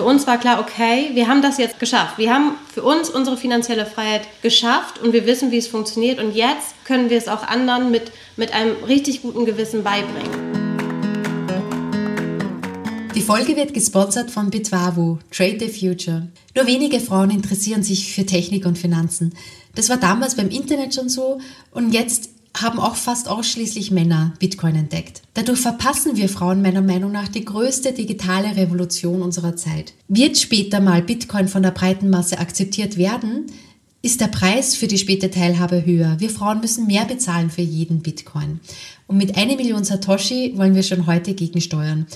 für uns war klar, okay, wir haben das jetzt geschafft. Wir haben für uns unsere finanzielle Freiheit geschafft und wir wissen, wie es funktioniert. Und jetzt können wir es auch anderen mit, mit einem richtig guten Gewissen beibringen. Die Folge wird gesponsert von Bitwavo, Trade the Future. Nur wenige Frauen interessieren sich für Technik und Finanzen. Das war damals beim Internet schon so und jetzt haben auch fast ausschließlich Männer Bitcoin entdeckt. Dadurch verpassen wir Frauen meiner Meinung nach die größte digitale Revolution unserer Zeit. Wird später mal Bitcoin von der breiten Masse akzeptiert werden, ist der Preis für die späte Teilhabe höher. Wir Frauen müssen mehr bezahlen für jeden Bitcoin. Und mit einer Million Satoshi wollen wir schon heute gegensteuern.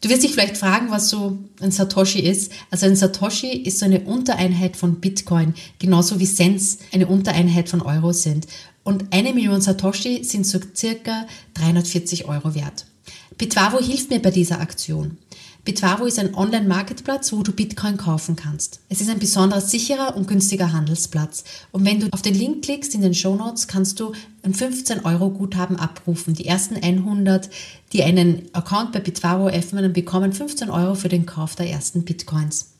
Du wirst dich vielleicht fragen, was so ein Satoshi ist. Also ein Satoshi ist so eine Untereinheit von Bitcoin, genauso wie Cents eine Untereinheit von Euro sind. Und eine Million Satoshi sind so circa 340 Euro wert. Bitwavo hilft mir bei dieser Aktion. Bitwavo ist ein Online-Marketplatz, wo du Bitcoin kaufen kannst. Es ist ein besonders sicherer und günstiger Handelsplatz. Und wenn du auf den Link klickst in den Show Notes, kannst du ein 15 Euro Guthaben abrufen. Die ersten 100, die einen Account bei Bitwavo öffnen, bekommen 15 Euro für den Kauf der ersten Bitcoins.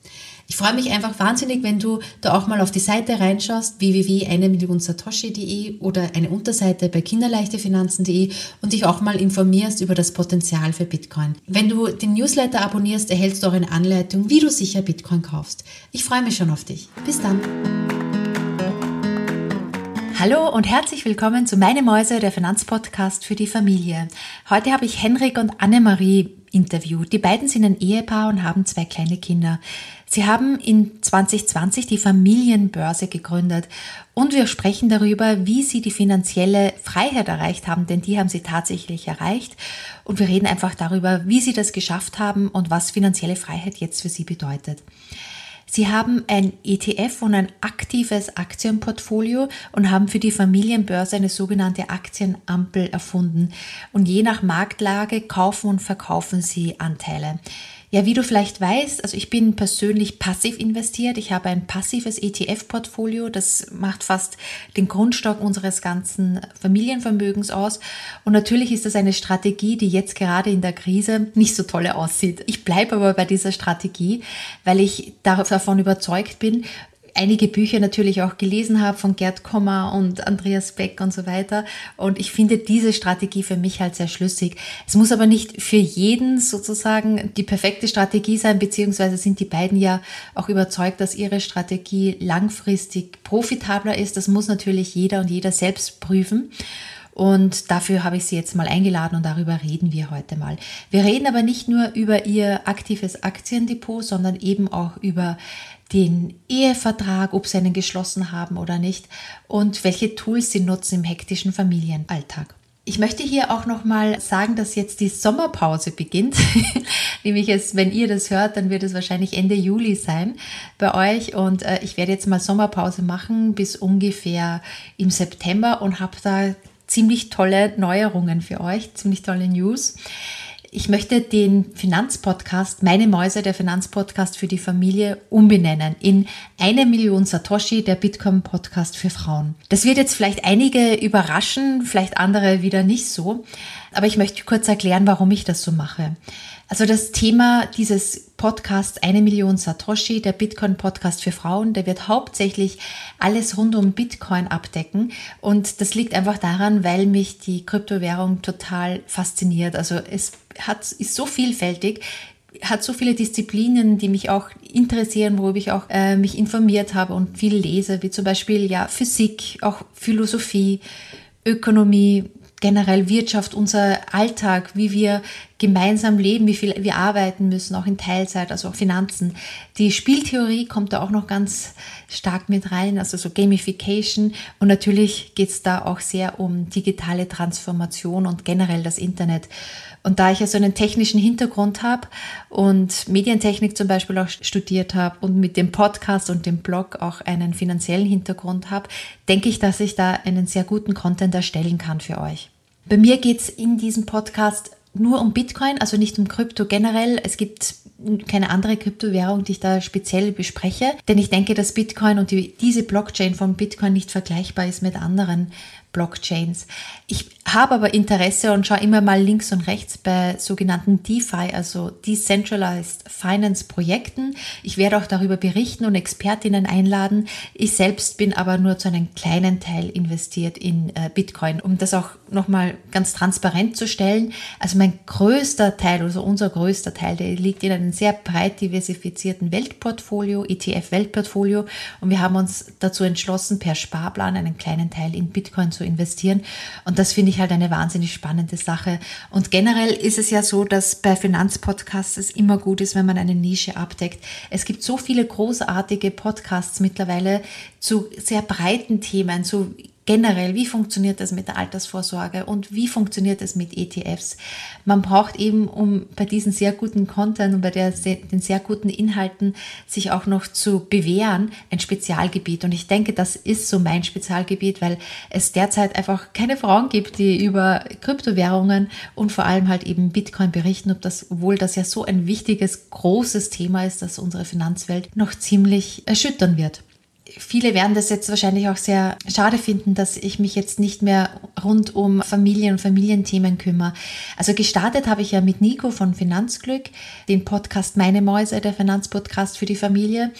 Ich freue mich einfach wahnsinnig, wenn du da auch mal auf die Seite reinschaust, www.1millionsatoshi.de oder eine Unterseite bei kinderleichtefinanzen.de und dich auch mal informierst über das Potenzial für Bitcoin. Wenn du den Newsletter abonnierst, erhältst du auch eine Anleitung, wie du sicher Bitcoin kaufst. Ich freue mich schon auf dich. Bis dann. Hallo und herzlich willkommen zu Meine Mäuse, der Finanzpodcast für die Familie. Heute habe ich Henrik und Annemarie interviewt. Die beiden sind ein Ehepaar und haben zwei kleine Kinder. Sie haben in 2020 die Familienbörse gegründet und wir sprechen darüber, wie Sie die finanzielle Freiheit erreicht haben, denn die haben Sie tatsächlich erreicht. Und wir reden einfach darüber, wie Sie das geschafft haben und was finanzielle Freiheit jetzt für Sie bedeutet. Sie haben ein ETF und ein aktives Aktienportfolio und haben für die Familienbörse eine sogenannte Aktienampel erfunden. Und je nach Marktlage kaufen und verkaufen Sie Anteile. Ja, wie du vielleicht weißt, also ich bin persönlich passiv investiert. Ich habe ein passives ETF-Portfolio. Das macht fast den Grundstock unseres ganzen Familienvermögens aus. Und natürlich ist das eine Strategie, die jetzt gerade in der Krise nicht so toll aussieht. Ich bleibe aber bei dieser Strategie, weil ich davon überzeugt bin, einige Bücher natürlich auch gelesen habe von Gerd Kommer und Andreas Beck und so weiter. Und ich finde diese Strategie für mich halt sehr schlüssig. Es muss aber nicht für jeden sozusagen die perfekte Strategie sein, beziehungsweise sind die beiden ja auch überzeugt, dass ihre Strategie langfristig profitabler ist. Das muss natürlich jeder und jeder selbst prüfen. Und dafür habe ich Sie jetzt mal eingeladen und darüber reden wir heute mal. Wir reden aber nicht nur über Ihr aktives Aktiendepot, sondern eben auch über den Ehevertrag, ob sie einen geschlossen haben oder nicht und welche Tools sie nutzen im hektischen Familienalltag. Ich möchte hier auch noch mal sagen, dass jetzt die Sommerpause beginnt. Nämlich es, wenn ihr das hört, dann wird es wahrscheinlich Ende Juli sein bei euch und äh, ich werde jetzt mal Sommerpause machen bis ungefähr im September und habe da ziemlich tolle Neuerungen für euch, ziemlich tolle News. Ich möchte den Finanzpodcast, meine Mäuse, der Finanzpodcast für die Familie, umbenennen in eine Million Satoshi, der Bitcoin-Podcast für Frauen. Das wird jetzt vielleicht einige überraschen, vielleicht andere wieder nicht so. Aber ich möchte kurz erklären, warum ich das so mache. Also das Thema dieses Podcasts Eine Million Satoshi, der Bitcoin-Podcast für Frauen, der wird hauptsächlich alles rund um Bitcoin abdecken. Und das liegt einfach daran, weil mich die Kryptowährung total fasziniert. Also es hat, ist so vielfältig hat so viele Disziplinen, die mich auch interessieren, worüber ich auch äh, mich informiert habe und viel lese, wie zum Beispiel ja Physik, auch Philosophie, Ökonomie, generell Wirtschaft, unser Alltag, wie wir gemeinsam leben, wie viel wir arbeiten müssen, auch in Teilzeit, also auch Finanzen. Die Spieltheorie kommt da auch noch ganz stark mit rein, also so Gamification. Und natürlich geht es da auch sehr um digitale Transformation und generell das Internet. Und da ich ja so einen technischen Hintergrund habe und Medientechnik zum Beispiel auch studiert habe und mit dem Podcast und dem Blog auch einen finanziellen Hintergrund habe, denke ich, dass ich da einen sehr guten Content erstellen kann für euch. Bei mir geht es in diesem Podcast nur um Bitcoin, also nicht um Krypto generell. Es gibt keine andere Kryptowährung, die ich da speziell bespreche, denn ich denke, dass Bitcoin und die, diese Blockchain von Bitcoin nicht vergleichbar ist mit anderen Blockchains. Ich habe aber Interesse und schaue immer mal links und rechts bei sogenannten DeFi, also Decentralized Finance Projekten. Ich werde auch darüber berichten und Expertinnen einladen. Ich selbst bin aber nur zu einem kleinen Teil investiert in äh, Bitcoin, um das auch nochmal ganz transparent zu stellen. Also mein größter Teil, also unser größter Teil, der liegt in einem sehr breit diversifizierten Weltportfolio, ETF-Weltportfolio und wir haben uns dazu entschlossen, per Sparplan einen kleinen Teil in Bitcoin zu investieren und das finde ich halt eine wahnsinnig spannende Sache. Und generell ist es ja so, dass bei Finanzpodcasts es immer gut ist, wenn man eine Nische abdeckt. Es gibt so viele großartige Podcasts mittlerweile zu sehr breiten Themen, zu generell, wie funktioniert das mit der Altersvorsorge und wie funktioniert es mit ETFs. Man braucht eben, um bei diesen sehr guten Content und bei der, den sehr guten Inhalten sich auch noch zu bewähren, ein Spezialgebiet. Und ich denke, das ist so mein Spezialgebiet, weil es derzeit einfach keine Frauen gibt, die über Kryptowährungen und vor allem halt eben Bitcoin berichten, ob das, obwohl das ja so ein wichtiges, großes Thema ist, das unsere Finanzwelt noch ziemlich erschüttern wird viele werden das jetzt wahrscheinlich auch sehr schade finden, dass ich mich jetzt nicht mehr rund um Familien und Familienthemen kümmere. Also gestartet habe ich ja mit Nico von Finanzglück, den Podcast Meine Mäuse, der Finanzpodcast für die Familie.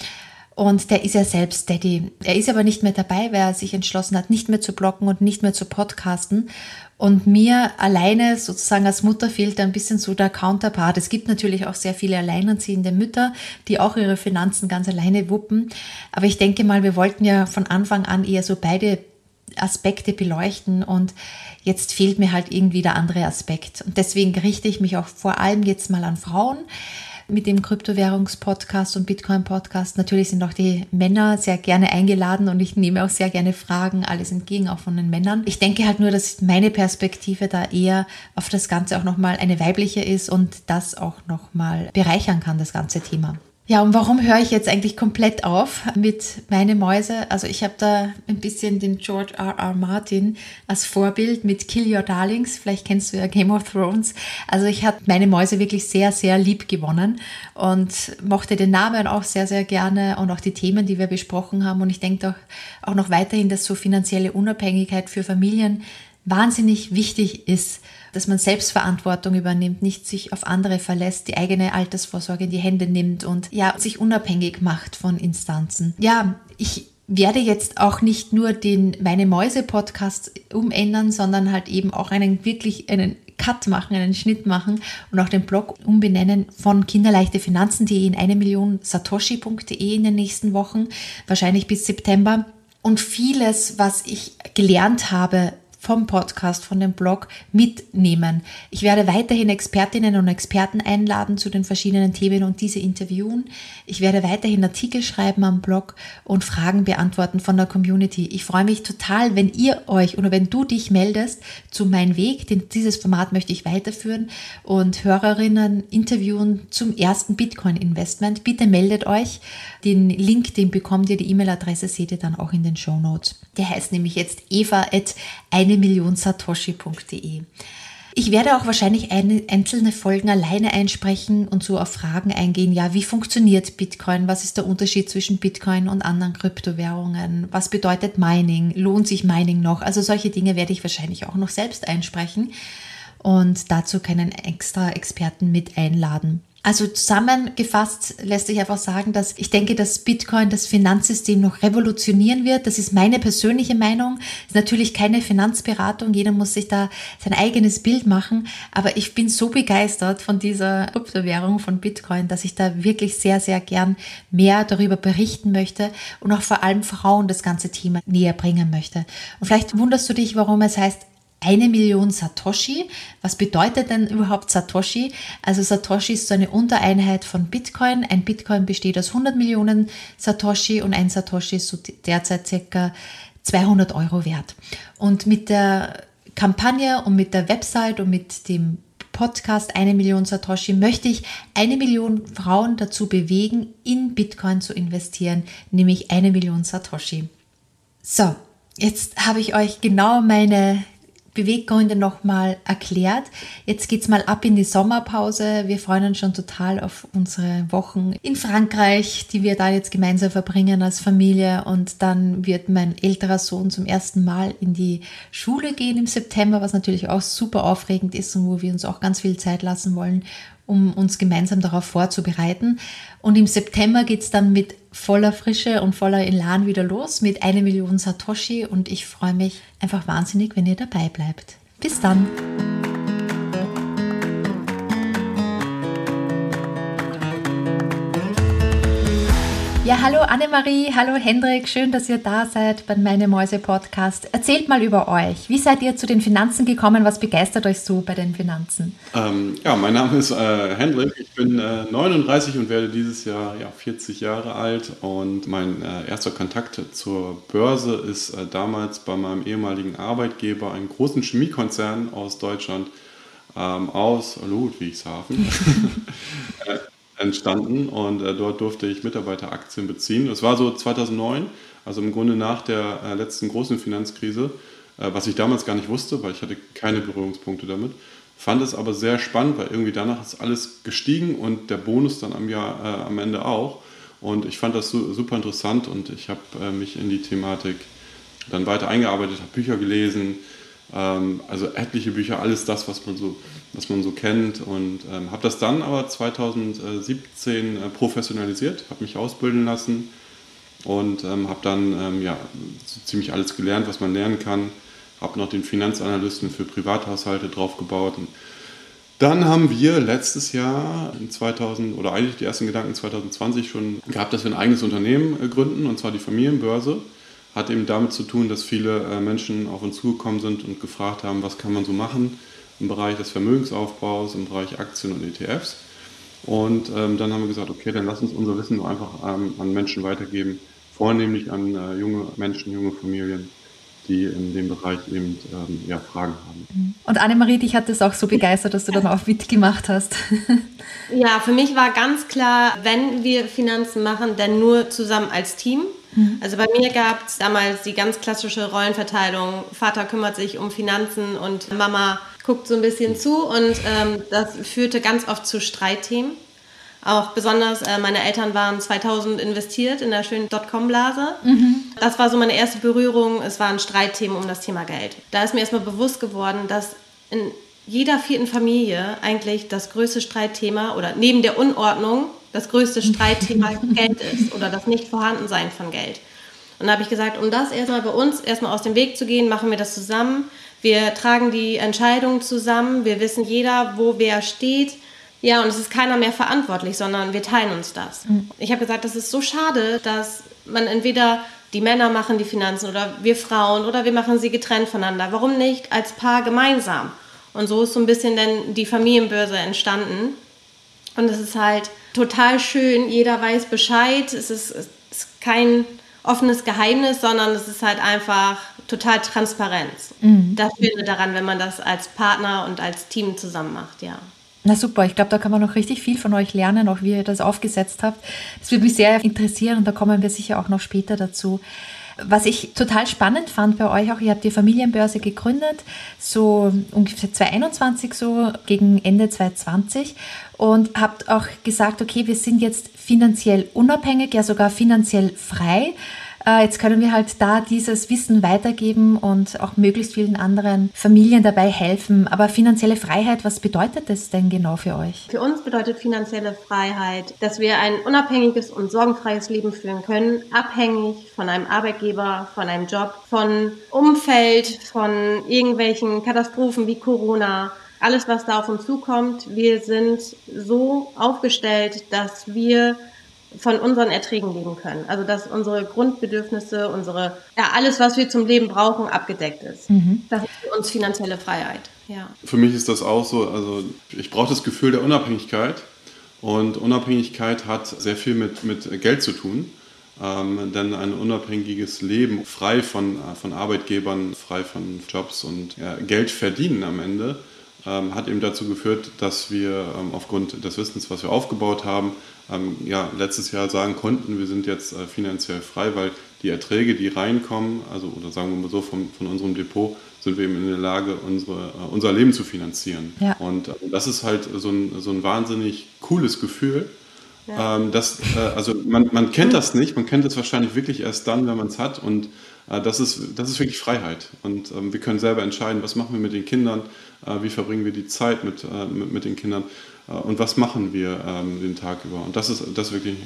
Und der ist ja selbst Daddy. Er ist aber nicht mehr dabei, weil er sich entschlossen hat, nicht mehr zu blocken und nicht mehr zu podcasten. Und mir alleine sozusagen als Mutter fehlt ein bisschen so der Counterpart. Es gibt natürlich auch sehr viele alleinerziehende Mütter, die auch ihre Finanzen ganz alleine wuppen. Aber ich denke mal, wir wollten ja von Anfang an eher so beide Aspekte beleuchten und jetzt fehlt mir halt irgendwie der andere Aspekt. Und deswegen richte ich mich auch vor allem jetzt mal an Frauen mit dem Kryptowährungspodcast und Bitcoin-Podcast. Natürlich sind auch die Männer sehr gerne eingeladen und ich nehme auch sehr gerne Fragen, alles entgegen, auch von den Männern. Ich denke halt nur, dass meine Perspektive da eher auf das Ganze auch nochmal eine weibliche ist und das auch nochmal bereichern kann, das ganze Thema. Ja, und warum höre ich jetzt eigentlich komplett auf mit meine Mäuse? Also ich habe da ein bisschen den George R. R. Martin als Vorbild mit Kill Your Darlings. Vielleicht kennst du ja Game of Thrones. Also ich habe meine Mäuse wirklich sehr, sehr lieb gewonnen und mochte den Namen auch sehr, sehr gerne und auch die Themen, die wir besprochen haben. Und ich denke auch, auch noch weiterhin, dass so finanzielle Unabhängigkeit für Familien wahnsinnig wichtig ist, dass man Selbstverantwortung übernimmt, nicht sich auf andere verlässt, die eigene Altersvorsorge in die Hände nimmt und ja, sich unabhängig macht von Instanzen. Ja, ich werde jetzt auch nicht nur den Meine Mäuse Podcast umändern, sondern halt eben auch einen wirklich einen Cut machen, einen Schnitt machen und auch den Blog umbenennen von kinderleichtefinanzen.de in eine Million satoshi.de in den nächsten Wochen, wahrscheinlich bis September. Und vieles, was ich gelernt habe, vom Podcast, von dem Blog mitnehmen. Ich werde weiterhin Expertinnen und Experten einladen zu den verschiedenen Themen und diese interviewen. Ich werde weiterhin Artikel schreiben am Blog und Fragen beantworten von der Community. Ich freue mich total, wenn ihr euch oder wenn du dich meldest zu meinem Weg. Denn dieses Format möchte ich weiterführen und Hörerinnen interviewen zum ersten Bitcoin-Investment. Bitte meldet euch. Den Link, den bekommt ihr, die E-Mail-Adresse seht ihr dann auch in den Show Notes. Der heißt nämlich jetzt eva at. Ich werde auch wahrscheinlich einzelne Folgen alleine einsprechen und so auf Fragen eingehen. Ja, wie funktioniert Bitcoin? Was ist der Unterschied zwischen Bitcoin und anderen Kryptowährungen? Was bedeutet Mining? Lohnt sich Mining noch? Also solche Dinge werde ich wahrscheinlich auch noch selbst einsprechen und dazu keinen extra Experten mit einladen. Also zusammengefasst lässt sich einfach sagen, dass ich denke, dass Bitcoin das Finanzsystem noch revolutionieren wird. Das ist meine persönliche Meinung. Ist natürlich keine Finanzberatung. Jeder muss sich da sein eigenes Bild machen. Aber ich bin so begeistert von dieser Kryptowährung von Bitcoin, dass ich da wirklich sehr, sehr gern mehr darüber berichten möchte und auch vor allem Frauen das ganze Thema näher bringen möchte. Und vielleicht wunderst du dich, warum es heißt eine Million Satoshi. Was bedeutet denn überhaupt Satoshi? Also Satoshi ist so eine Untereinheit von Bitcoin. Ein Bitcoin besteht aus 100 Millionen Satoshi und ein Satoshi ist so derzeit circa 200 Euro wert. Und mit der Kampagne und mit der Website und mit dem Podcast Eine Million Satoshi möchte ich eine Million Frauen dazu bewegen, in Bitcoin zu investieren, nämlich eine Million Satoshi. So, jetzt habe ich euch genau meine Beweggründe nochmal erklärt. Jetzt geht's mal ab in die Sommerpause. Wir freuen uns schon total auf unsere Wochen in Frankreich, die wir da jetzt gemeinsam verbringen als Familie. Und dann wird mein älterer Sohn zum ersten Mal in die Schule gehen im September, was natürlich auch super aufregend ist und wo wir uns auch ganz viel Zeit lassen wollen, um uns gemeinsam darauf vorzubereiten. Und im September geht es dann mit voller Frische und voller Elan wieder los mit einer Million Satoshi und ich freue mich einfach wahnsinnig, wenn ihr dabei bleibt. Bis dann! Ja, hallo Annemarie, hallo Hendrik, schön, dass ihr da seid beim Meine Mäuse Podcast. Erzählt mal über euch. Wie seid ihr zu den Finanzen gekommen? Was begeistert euch so bei den Finanzen? Ähm, ja, mein Name ist äh, Hendrik. Ich bin äh, 39 und werde dieses Jahr ja, 40 Jahre alt. Und mein äh, erster Kontakt zur Börse ist äh, damals bei meinem ehemaligen Arbeitgeber, einem großen Chemiekonzern aus Deutschland, ähm, aus Ludwigshafen. Entstanden und äh, dort durfte ich Mitarbeiteraktien beziehen. Das war so 2009, also im Grunde nach der äh, letzten großen Finanzkrise, äh, was ich damals gar nicht wusste, weil ich hatte keine Berührungspunkte damit. Fand es aber sehr spannend, weil irgendwie danach ist alles gestiegen und der Bonus dann am Jahr äh, am Ende auch. Und ich fand das su super interessant und ich habe äh, mich in die Thematik dann weiter eingearbeitet, habe Bücher gelesen, ähm, also etliche Bücher, alles das, was man so, was man so kennt. Und ähm, habe das dann aber 2017 äh, professionalisiert, habe mich ausbilden lassen und ähm, habe dann ähm, ja, so ziemlich alles gelernt, was man lernen kann. Habe noch den Finanzanalysten für Privathaushalte draufgebaut. Und dann haben wir letztes Jahr in 2000 oder eigentlich die ersten Gedanken 2020 schon gehabt, dass wir ein eigenes Unternehmen äh, gründen, und zwar die Familienbörse hat eben damit zu tun, dass viele äh, Menschen auf uns zugekommen sind und gefragt haben, was kann man so machen im Bereich des Vermögensaufbaus, im Bereich Aktien und ETFs. Und ähm, dann haben wir gesagt, okay, dann lass uns unser Wissen einfach ähm, an Menschen weitergeben, vornehmlich an äh, junge Menschen, junge Familien, die in dem Bereich eben ähm, ja, Fragen haben. Und Annemarie, dich hat das auch so begeistert, dass du dann auch mitgemacht hast. ja, für mich war ganz klar, wenn wir Finanzen machen, dann nur zusammen als Team. Mhm. Also bei mir gab es damals die ganz klassische Rollenverteilung. Vater kümmert sich um Finanzen und Mama guckt so ein bisschen zu und ähm, das führte ganz oft zu Streitthemen. Auch besonders äh, meine Eltern waren 2000 investiert in der schönen Dotcom-Blase. Mhm. Das war so meine erste Berührung. Es waren Streitthemen um das Thema Geld. Da ist mir erstmal bewusst geworden, dass in jeder vierten Familie eigentlich das größte Streitthema oder neben der Unordnung das größte Streitthema Geld ist oder das Nicht-Vorhandensein von Geld. Und da habe ich gesagt, um das erstmal bei uns erstmal aus dem Weg zu gehen, machen wir das zusammen. Wir tragen die Entscheidungen zusammen. Wir wissen jeder, wo wer steht. Ja, und es ist keiner mehr verantwortlich, sondern wir teilen uns das. Mhm. Ich habe gesagt, das ist so schade, dass man entweder die Männer machen die Finanzen oder wir Frauen oder wir machen sie getrennt voneinander. Warum nicht als Paar gemeinsam? Und so ist so ein bisschen dann die Familienbörse entstanden. Und es ist halt total schön, jeder weiß Bescheid, es ist, es ist kein offenes Geheimnis, sondern es ist halt einfach total Transparenz. Mhm. Das Schöne daran, wenn man das als Partner und als Team zusammen macht, ja. Na super, ich glaube, da kann man noch richtig viel von euch lernen, auch wie ihr das aufgesetzt habt. Das würde mich sehr interessieren und da kommen wir sicher auch noch später dazu. Was ich total spannend fand bei euch auch, ihr habt die Familienbörse gegründet, so ungefähr 2021, so gegen Ende 2020 und habt auch gesagt, okay, wir sind jetzt finanziell unabhängig, ja sogar finanziell frei. Äh, jetzt können wir halt da dieses Wissen weitergeben und auch möglichst vielen anderen Familien dabei helfen. Aber finanzielle Freiheit, was bedeutet das denn genau für euch? Für uns bedeutet finanzielle Freiheit, dass wir ein unabhängiges und sorgenfreies Leben führen können, abhängig von einem Arbeitgeber, von einem Job, von Umfeld, von irgendwelchen Katastrophen wie Corona alles, was da auf uns zukommt. Wir sind so aufgestellt, dass wir von unseren Erträgen leben können. Also dass unsere Grundbedürfnisse, unsere ja alles, was wir zum Leben brauchen, abgedeckt ist. Mhm. Das ist für uns finanzielle Freiheit. Ja. Für mich ist das auch so. Also ich brauche das Gefühl der Unabhängigkeit und Unabhängigkeit hat sehr viel mit mit Geld zu tun. Ähm, denn ein unabhängiges Leben, frei von, von Arbeitgebern, frei von Jobs und ja, Geld verdienen am Ende, ähm, hat eben dazu geführt, dass wir ähm, aufgrund des Wissens, was wir aufgebaut haben, ähm, ja, letztes Jahr sagen konnten, wir sind jetzt äh, finanziell frei, weil die Erträge, die reinkommen, also oder sagen wir mal so von, von unserem Depot, sind wir eben in der Lage, unsere, äh, unser Leben zu finanzieren. Ja. Und äh, das ist halt so ein, so ein wahnsinnig cooles Gefühl. Ja. Ähm, das, äh, also man, man kennt das nicht, man kennt das wahrscheinlich wirklich erst dann, wenn man es hat. Und äh, das, ist, das ist wirklich Freiheit. Und ähm, wir können selber entscheiden, was machen wir mit den Kindern, äh, wie verbringen wir die Zeit mit, mit, mit, den Kindern und was machen wir ähm, den Tag über. Und das ist, das ist wirklich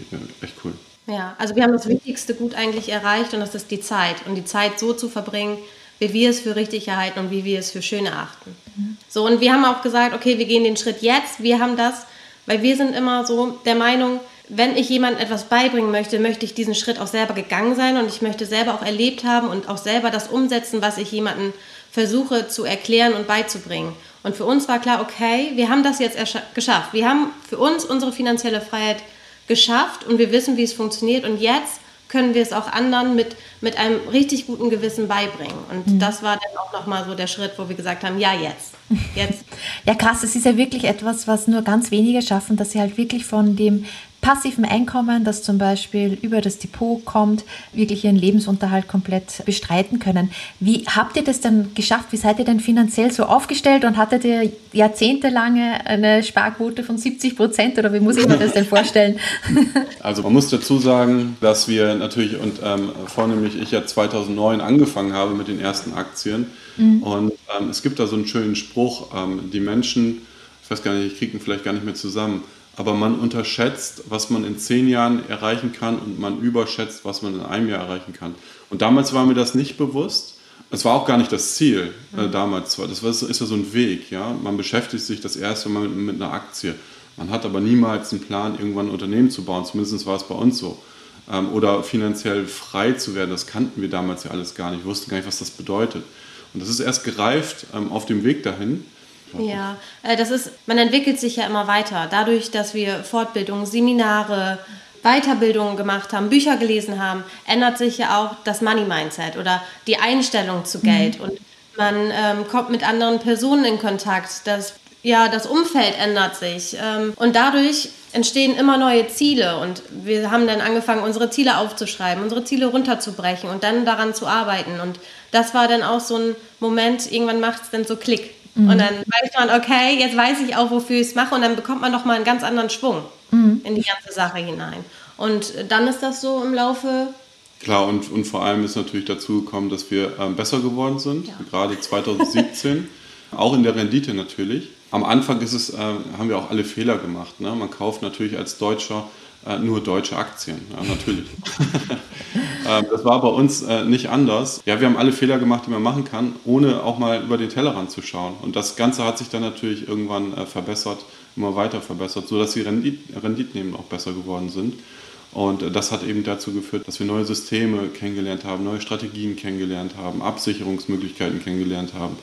echt cool. Ja, also wir haben das wichtigste Gut eigentlich erreicht und das ist die Zeit. Und die Zeit so zu verbringen, wie wir es für richtig erhalten und wie wir es für schön erachten. So, und wir haben auch gesagt, okay, wir gehen den Schritt jetzt, wir haben das, weil wir sind immer so der Meinung, wenn ich jemandem etwas beibringen möchte, möchte ich diesen Schritt auch selber gegangen sein und ich möchte selber auch erlebt haben und auch selber das umsetzen, was ich jemandem versuche zu erklären und beizubringen. Und für uns war klar, okay, wir haben das jetzt geschafft. Wir haben für uns unsere finanzielle Freiheit geschafft und wir wissen, wie es funktioniert. Und jetzt können wir es auch anderen mit, mit einem richtig guten Gewissen beibringen. Und mhm. das war dann auch nochmal so der Schritt, wo wir gesagt haben, ja, jetzt. jetzt. ja, krass, es ist ja wirklich etwas, was nur ganz wenige schaffen, dass sie halt wirklich von dem passiven Einkommen, das zum Beispiel über das Depot kommt, wirklich ihren Lebensunterhalt komplett bestreiten können. Wie habt ihr das denn geschafft? Wie seid ihr denn finanziell so aufgestellt und hattet ihr jahrzehntelange eine Sparquote von 70 Prozent oder wie muss ich mir das denn vorstellen? Also man muss dazu sagen, dass wir natürlich und ähm, vornehmlich ich ja 2009 angefangen habe mit den ersten Aktien mhm. und ähm, es gibt da so einen schönen Spruch, ähm, die Menschen, ich weiß gar nicht, ich kriege ihn vielleicht gar nicht mehr zusammen, aber man unterschätzt, was man in zehn Jahren erreichen kann und man überschätzt, was man in einem Jahr erreichen kann. Und damals war mir das nicht bewusst. Es war auch gar nicht das Ziel äh, mhm. damals. Das ist ja so ein Weg. Ja? Man beschäftigt sich das erste Mal mit, mit, einer Aktie. Man hat aber niemals einen Plan, irgendwann ein Unternehmen zu bauen. Zumindest war es bei uns so. Ähm, oder finanziell frei zu werden. Das kannten wir damals ja alles gar nicht. Wir wussten gar nicht, was das bedeutet. Und das ist erst gereift ähm, auf dem Weg dahin. Ja, äh, das ist, man entwickelt sich ja immer weiter. Dadurch, dass wir Fortbildungen, Seminare, Weiterbildungen gemacht haben, Bücher gelesen haben, ändert sich ja auch das Money Mindset oder die Einstellung zu Geld. Mhm. Und man ähm, kommt mit anderen Personen in Kontakt. Das, ja, das Umfeld ändert sich. Ähm, und dadurch entstehen immer neue Ziele. Und wir haben dann angefangen, unsere Ziele aufzuschreiben, unsere Ziele runterzubrechen und dann daran zu arbeiten. Und das war dann auch so ein Moment, irgendwann macht es dann so Klick. Mhm. Und dann weiß man, okay, jetzt weiß ich auch, wofür ich es mache. Und dann bekommt man nochmal einen ganz anderen Schwung mhm. in die ganze Sache hinein. Und dann ist das so im Laufe. Klar, und, und vor allem ist natürlich dazu gekommen, dass wir ähm, besser geworden sind, ja. gerade 2017. auch in der Rendite natürlich. Am Anfang ist es, äh, haben wir auch alle Fehler gemacht. Ne? Man kauft natürlich als Deutscher äh, nur deutsche Aktien, ja, natürlich. ähm, das war bei uns äh, nicht anders. Ja, wir haben alle Fehler gemacht, die man machen kann, ohne auch mal über den Tellerrand zu schauen. Und das Ganze hat sich dann natürlich irgendwann äh, verbessert, immer weiter verbessert, sodass die Rendit Renditen eben auch besser geworden sind. Und äh, das hat eben dazu geführt, dass wir neue Systeme kennengelernt haben, neue Strategien kennengelernt haben, Absicherungsmöglichkeiten kennengelernt haben,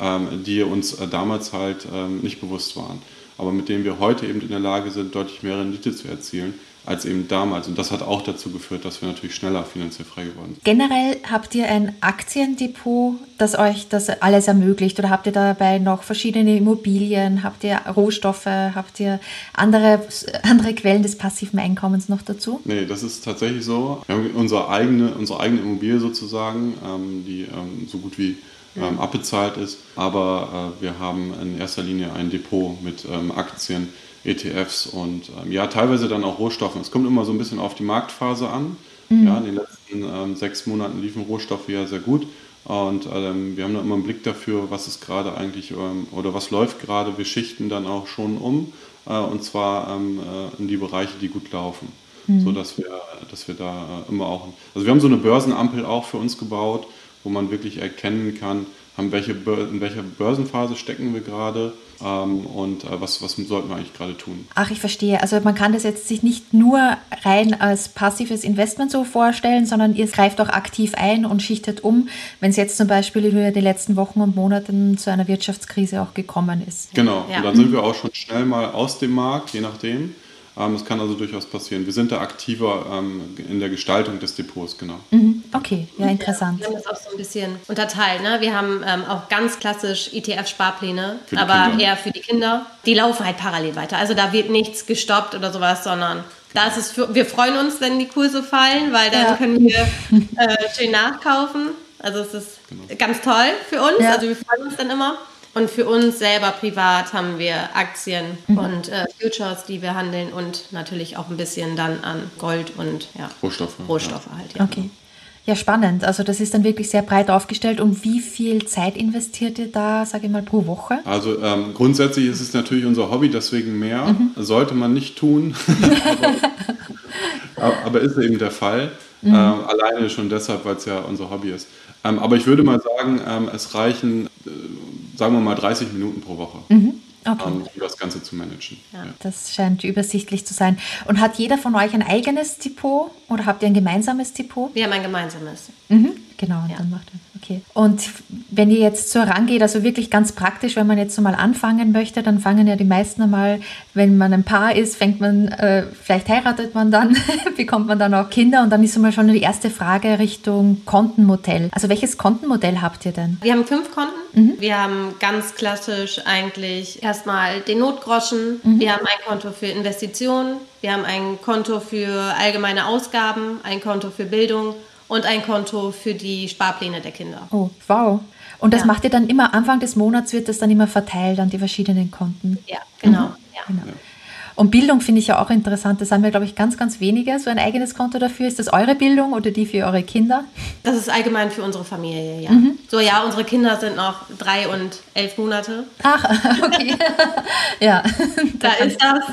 ähm, die uns äh, damals halt ähm, nicht bewusst waren aber mit denen wir heute eben in der Lage sind, deutlich mehr Rendite zu erzielen als eben damals. Und das hat auch dazu geführt, dass wir natürlich schneller finanziell frei geworden sind. Generell habt ihr ein Aktiendepot, das euch das alles ermöglicht? Oder habt ihr dabei noch verschiedene Immobilien? Habt ihr Rohstoffe? Habt ihr andere, andere Quellen des passiven Einkommens noch dazu? Nee, das ist tatsächlich so. Wir haben unsere eigene, unsere eigene Immobilie sozusagen, ähm, die ähm, so gut wie ähm, abbezahlt ist. Aber äh, wir haben in erster Linie ein Depot mit ähm, Aktien, ETFs und ähm, ja, teilweise dann auch Rohstoffen. Es kommt immer so ein bisschen auf die Marktphase an. Mhm. Ja, in den letzten ähm, sechs Monaten liefen Rohstoffe ja sehr gut. Und ähm, wir haben da immer einen Blick dafür, was ist gerade eigentlich ähm, oder was läuft gerade. Wir schichten dann auch schon um äh, und zwar äh, in die Bereiche, die gut laufen. Mhm. So dass wir, dass wir da äh, immer auch. Also wir haben so eine Börsenampel auch für uns gebaut, wo man wirklich erkennen kann, haben welche, in welcher Börsenphase stecken wir gerade ähm, und äh, was, was sollten wir eigentlich gerade tun. Ach, ich verstehe. Also man kann das jetzt sich nicht nur rein als passives Investment so vorstellen, sondern ihr greift auch aktiv ein und schichtet um, wenn es jetzt zum Beispiel über die letzten Wochen und Monaten zu einer Wirtschaftskrise auch gekommen ist. Genau, ja. und dann sind wir auch schon schnell mal aus dem Markt, je nachdem. Ähm, es kann also durchaus passieren. Wir sind da aktiver ähm, in der Gestaltung des Depots, genau. Mhm. Okay, ja, interessant. Ja, wir haben das auch so ein bisschen unterteilt. Ne? Wir haben ähm, auch ganz klassisch ETF-Sparpläne, aber Kinder. eher für die Kinder. Die laufen halt parallel weiter. Also da wird nichts gestoppt oder sowas, sondern da ist es für, wir freuen uns, wenn die Kurse fallen, weil dann ja. können wir äh, schön nachkaufen. Also es ist genau. ganz toll für uns. Ja. Also wir freuen uns dann immer. Und für uns selber privat haben wir Aktien mhm. und äh, Futures, die wir handeln und natürlich auch ein bisschen dann an Gold und ja, Rohstoffe. Rohstoffe ja. halt. Ja. Okay. Ja, spannend. Also das ist dann wirklich sehr breit aufgestellt. Und wie viel Zeit investiert ihr da, sage ich mal, pro Woche? Also ähm, grundsätzlich ist es natürlich unser Hobby, deswegen mehr. Mhm. Sollte man nicht tun. aber, aber, ist eben der Fall. Mhm. Ähm, alleine schon deshalb, weil es ja unser Hobby ist. Ähm, aber ich würde mal sagen, ähm, es reichen, äh, sagen wir mal, 30 Minuten pro Woche. Mhm. Okay. Um das Ganze zu managen. Ja, ja. Das scheint übersichtlich zu sein. Und hat jeder von euch ein eigenes Depot oder habt ihr ein gemeinsames Depot? Wir haben ein gemeinsames. Mhm. Genau, und ja. dann macht er. Okay. Und wenn ihr jetzt so rangeht, also wirklich ganz praktisch, wenn man jetzt so mal anfangen möchte, dann fangen ja die meisten einmal, wenn man ein Paar ist, fängt man, äh, vielleicht heiratet man dann, bekommt man dann auch Kinder und dann ist einmal schon die erste Frage Richtung Kontenmodell. Also welches Kontenmodell habt ihr denn? Wir haben fünf Konten. Mhm. Wir haben ganz klassisch eigentlich erstmal den Notgroschen. Mhm. Wir haben ein Konto für Investitionen. Wir haben ein Konto für allgemeine Ausgaben, ein Konto für Bildung und ein Konto für die Sparpläne der Kinder. Oh, wow. Und das ja. macht ihr dann immer, Anfang des Monats wird das dann immer verteilt an die verschiedenen Konten? Ja, genau. Mhm. Ja. genau. Und Bildung finde ich ja auch interessant. Das haben wir, glaube ich, ganz, ganz wenige. So ein eigenes Konto dafür. Ist das eure Bildung oder die für eure Kinder? Das ist allgemein für unsere Familie, ja. Mhm. So, ja, unsere Kinder sind noch drei und elf Monate. Ach, okay. ja. Da ist das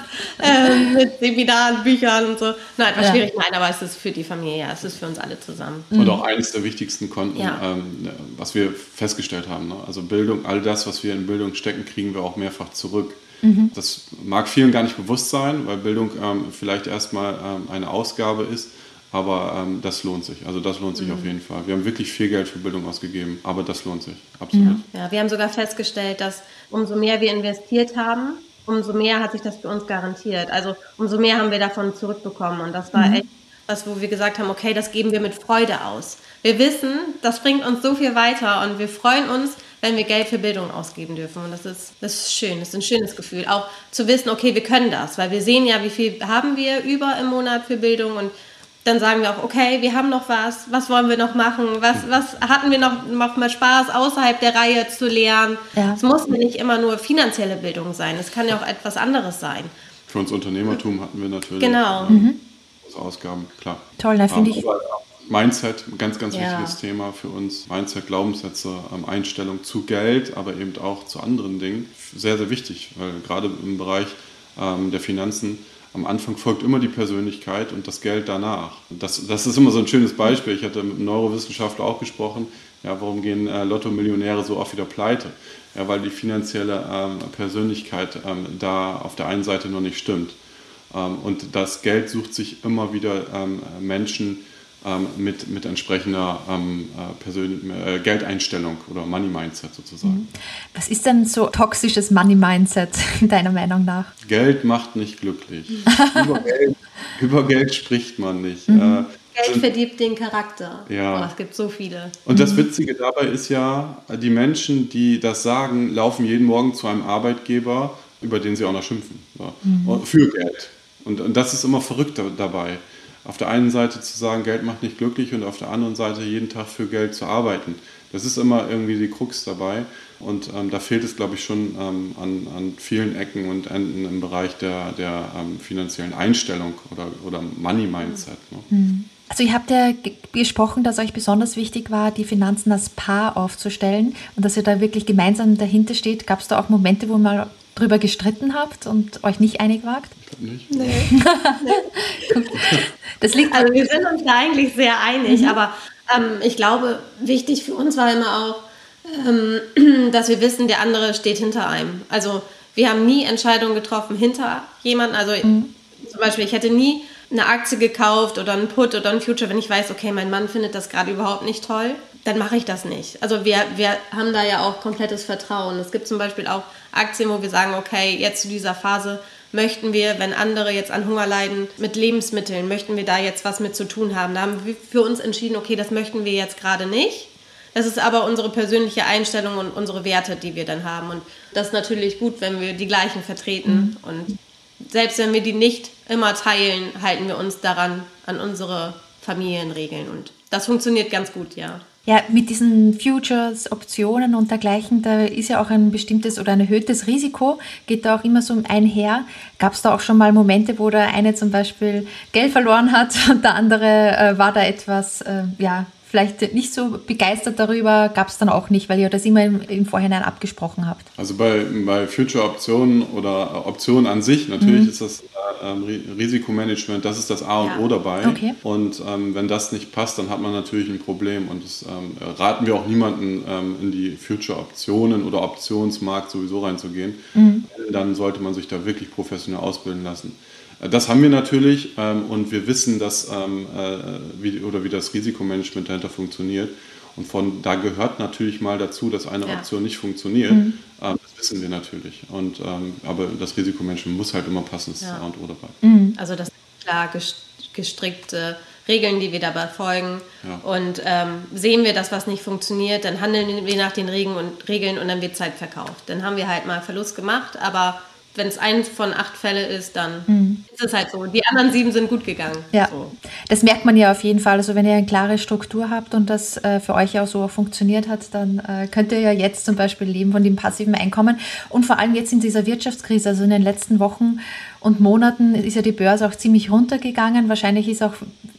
äh, mit Seminaren, Büchern und so. Nein, etwas ja. schwierig. Nein, aber es ist für die Familie, ja. Es ist für uns alle zusammen. Und auch eines der wichtigsten Konten, ja. ähm, was wir festgestellt haben. Ne? Also Bildung, all das, was wir in Bildung stecken, kriegen wir auch mehrfach zurück. Mhm. Das mag vielen gar nicht bewusst sein, weil Bildung ähm, vielleicht erstmal ähm, eine Ausgabe ist, aber ähm, das lohnt sich. Also das lohnt sich mhm. auf jeden Fall. Wir haben wirklich viel Geld für Bildung ausgegeben, aber das lohnt sich, absolut. Ja, wir haben sogar festgestellt, dass umso mehr wir investiert haben, umso mehr hat sich das für uns garantiert. Also umso mehr haben wir davon zurückbekommen und das war mhm. echt was, wo wir gesagt haben, okay, das geben wir mit Freude aus. Wir wissen, das bringt uns so viel weiter und wir freuen uns, wenn wir Geld für Bildung ausgeben dürfen. Und das ist, das ist schön, das ist ein schönes Gefühl. Auch zu wissen, okay, wir können das, weil wir sehen ja, wie viel haben wir über im Monat für Bildung und dann sagen wir auch, okay, wir haben noch was, was wollen wir noch machen, was, was hatten wir noch, noch mal Spaß außerhalb der Reihe zu lernen. Ja. Es muss nicht immer nur finanzielle Bildung sein, es kann ja auch etwas anderes sein. Für uns Unternehmertum hatten wir natürlich genau. Mhm. Ausgaben, klar. Toll, da finde ich. Mindset, ein ganz, ganz ja. wichtiges Thema für uns. Mindset, Glaubenssätze, ähm, Einstellung zu Geld, aber eben auch zu anderen Dingen. Sehr, sehr wichtig, weil gerade im Bereich ähm, der Finanzen am Anfang folgt immer die Persönlichkeit und das Geld danach. Das, das ist immer so ein schönes Beispiel. Ich hatte mit einem Neurowissenschaftler auch gesprochen, ja, warum gehen äh, Lotto-Millionäre so oft wieder pleite? Ja, weil die finanzielle ähm, Persönlichkeit ähm, da auf der einen Seite noch nicht stimmt. Ähm, und das Geld sucht sich immer wieder ähm, Menschen, mit, mit entsprechender ähm, äh, Persön äh, Geldeinstellung oder Money Mindset sozusagen. Mhm. Was ist denn so toxisches Money Mindset deiner Meinung nach? Geld macht nicht glücklich. über, Geld, über, Geld, spricht man nicht. Mhm. Äh, Geld verdirbt den Charakter. Ja. Oh, es gibt so viele. Und das mhm. Witzige dabei ist ja, die Menschen, die das sagen, laufen jeden Morgen zu einem Arbeitgeber, über den sie auch noch schimpfen. So. Mhm. Für Geld. Und, und das ist immer verrückt dabei auf der einen Seite zu sagen, Geld macht nicht glücklich und auf der anderen Seite jeden Tag für Geld zu arbeiten. Das ist immer irgendwie die Krux dabei. Und ähm, da fehlt es, glaube ich, schon ähm, an, an, vielen Ecken und Enden im Bereich der, der ähm, finanziellen Einstellung oder, oder Money-Mindset. Ne? Mhm. Also ihr habt ja gesprochen, dass euch besonders wichtig war, die Finanzen als Paar aufzustellen und dass ihr da wirklich gemeinsam dahinter steht. Gab es da auch Momente, wo mal drüber gestritten habt und euch nicht einig wagt? Ich glaube nicht. Nee. das liegt also wir sind uns da eigentlich sehr einig, mhm. aber ähm, ich glaube, wichtig für uns war immer auch, ähm, dass wir wissen, der andere steht hinter einem. Also wir haben nie Entscheidungen getroffen hinter jemandem. Also mhm. zum Beispiel, ich hätte nie eine Aktie gekauft oder einen Put oder ein Future, wenn ich weiß, okay, mein Mann findet das gerade überhaupt nicht toll, dann mache ich das nicht. Also wir, wir haben da ja auch komplettes Vertrauen. Es gibt zum Beispiel auch Aktien, wo wir sagen, okay, jetzt zu dieser Phase möchten wir, wenn andere jetzt an Hunger leiden, mit Lebensmitteln, möchten wir da jetzt was mit zu tun haben. Da haben wir für uns entschieden, okay, das möchten wir jetzt gerade nicht. Das ist aber unsere persönliche Einstellung und unsere Werte, die wir dann haben. Und das ist natürlich gut, wenn wir die gleichen vertreten. Mhm. Und selbst wenn wir die nicht immer teilen, halten wir uns daran, an unsere Familienregeln. Und das funktioniert ganz gut, ja. Ja, mit diesen Futures, Optionen und dergleichen, da ist ja auch ein bestimmtes oder ein erhöhtes Risiko, geht da auch immer so einher. Gab es da auch schon mal Momente, wo der eine zum Beispiel Geld verloren hat und der andere äh, war da etwas, äh, ja, vielleicht nicht so begeistert darüber, gab es dann auch nicht, weil ihr das immer im, im, Vorhinein abgesprochen habt. Also bei, bei Future-Optionen oder Optionen an sich, natürlich mhm. ist das äh, ähm, Risikomanagement, das ist das A und ja. O dabei. Okay. Und ähm, wenn das nicht passt, dann hat man natürlich ein Problem. Und das ähm, raten wir auch niemanden, ähm, in die Future-Optionen oder Optionsmarkt sowieso reinzugehen. Mhm. Dann sollte man sich da wirklich professionell ausbilden lassen. Das haben wir natürlich ähm, und wir wissen, dass, ähm, äh, wie, oder wie das Risikomanagement dahinter funktioniert. Und von da gehört natürlich mal dazu, dass eine ja. Option nicht funktioniert. Mhm. Ähm, das wissen wir natürlich. Und, ähm, aber das Risikomanagement muss halt immer passen, das ja. A und O dabei. Mhm. Also das sind klar gestrickte Regeln, die wir dabei folgen. Ja. Und ähm, sehen wir, dass was nicht funktioniert, dann handeln wir nach den Regeln und, Regeln und dann wird Zeit verkauft. Dann haben wir halt mal Verlust gemacht, aber wenn es eins von acht Fälle ist, dann mhm. Ist es halt so. Die anderen sieben sind gut gegangen. Ja, so. das merkt man ja auf jeden Fall. Also wenn ihr eine klare Struktur habt und das äh, für euch auch so funktioniert hat, dann äh, könnt ihr ja jetzt zum Beispiel leben von dem passiven Einkommen. Und vor allem jetzt in dieser Wirtschaftskrise, also in den letzten Wochen und Monaten ist ja die Börse auch ziemlich runtergegangen. Wahrscheinlich ist auch,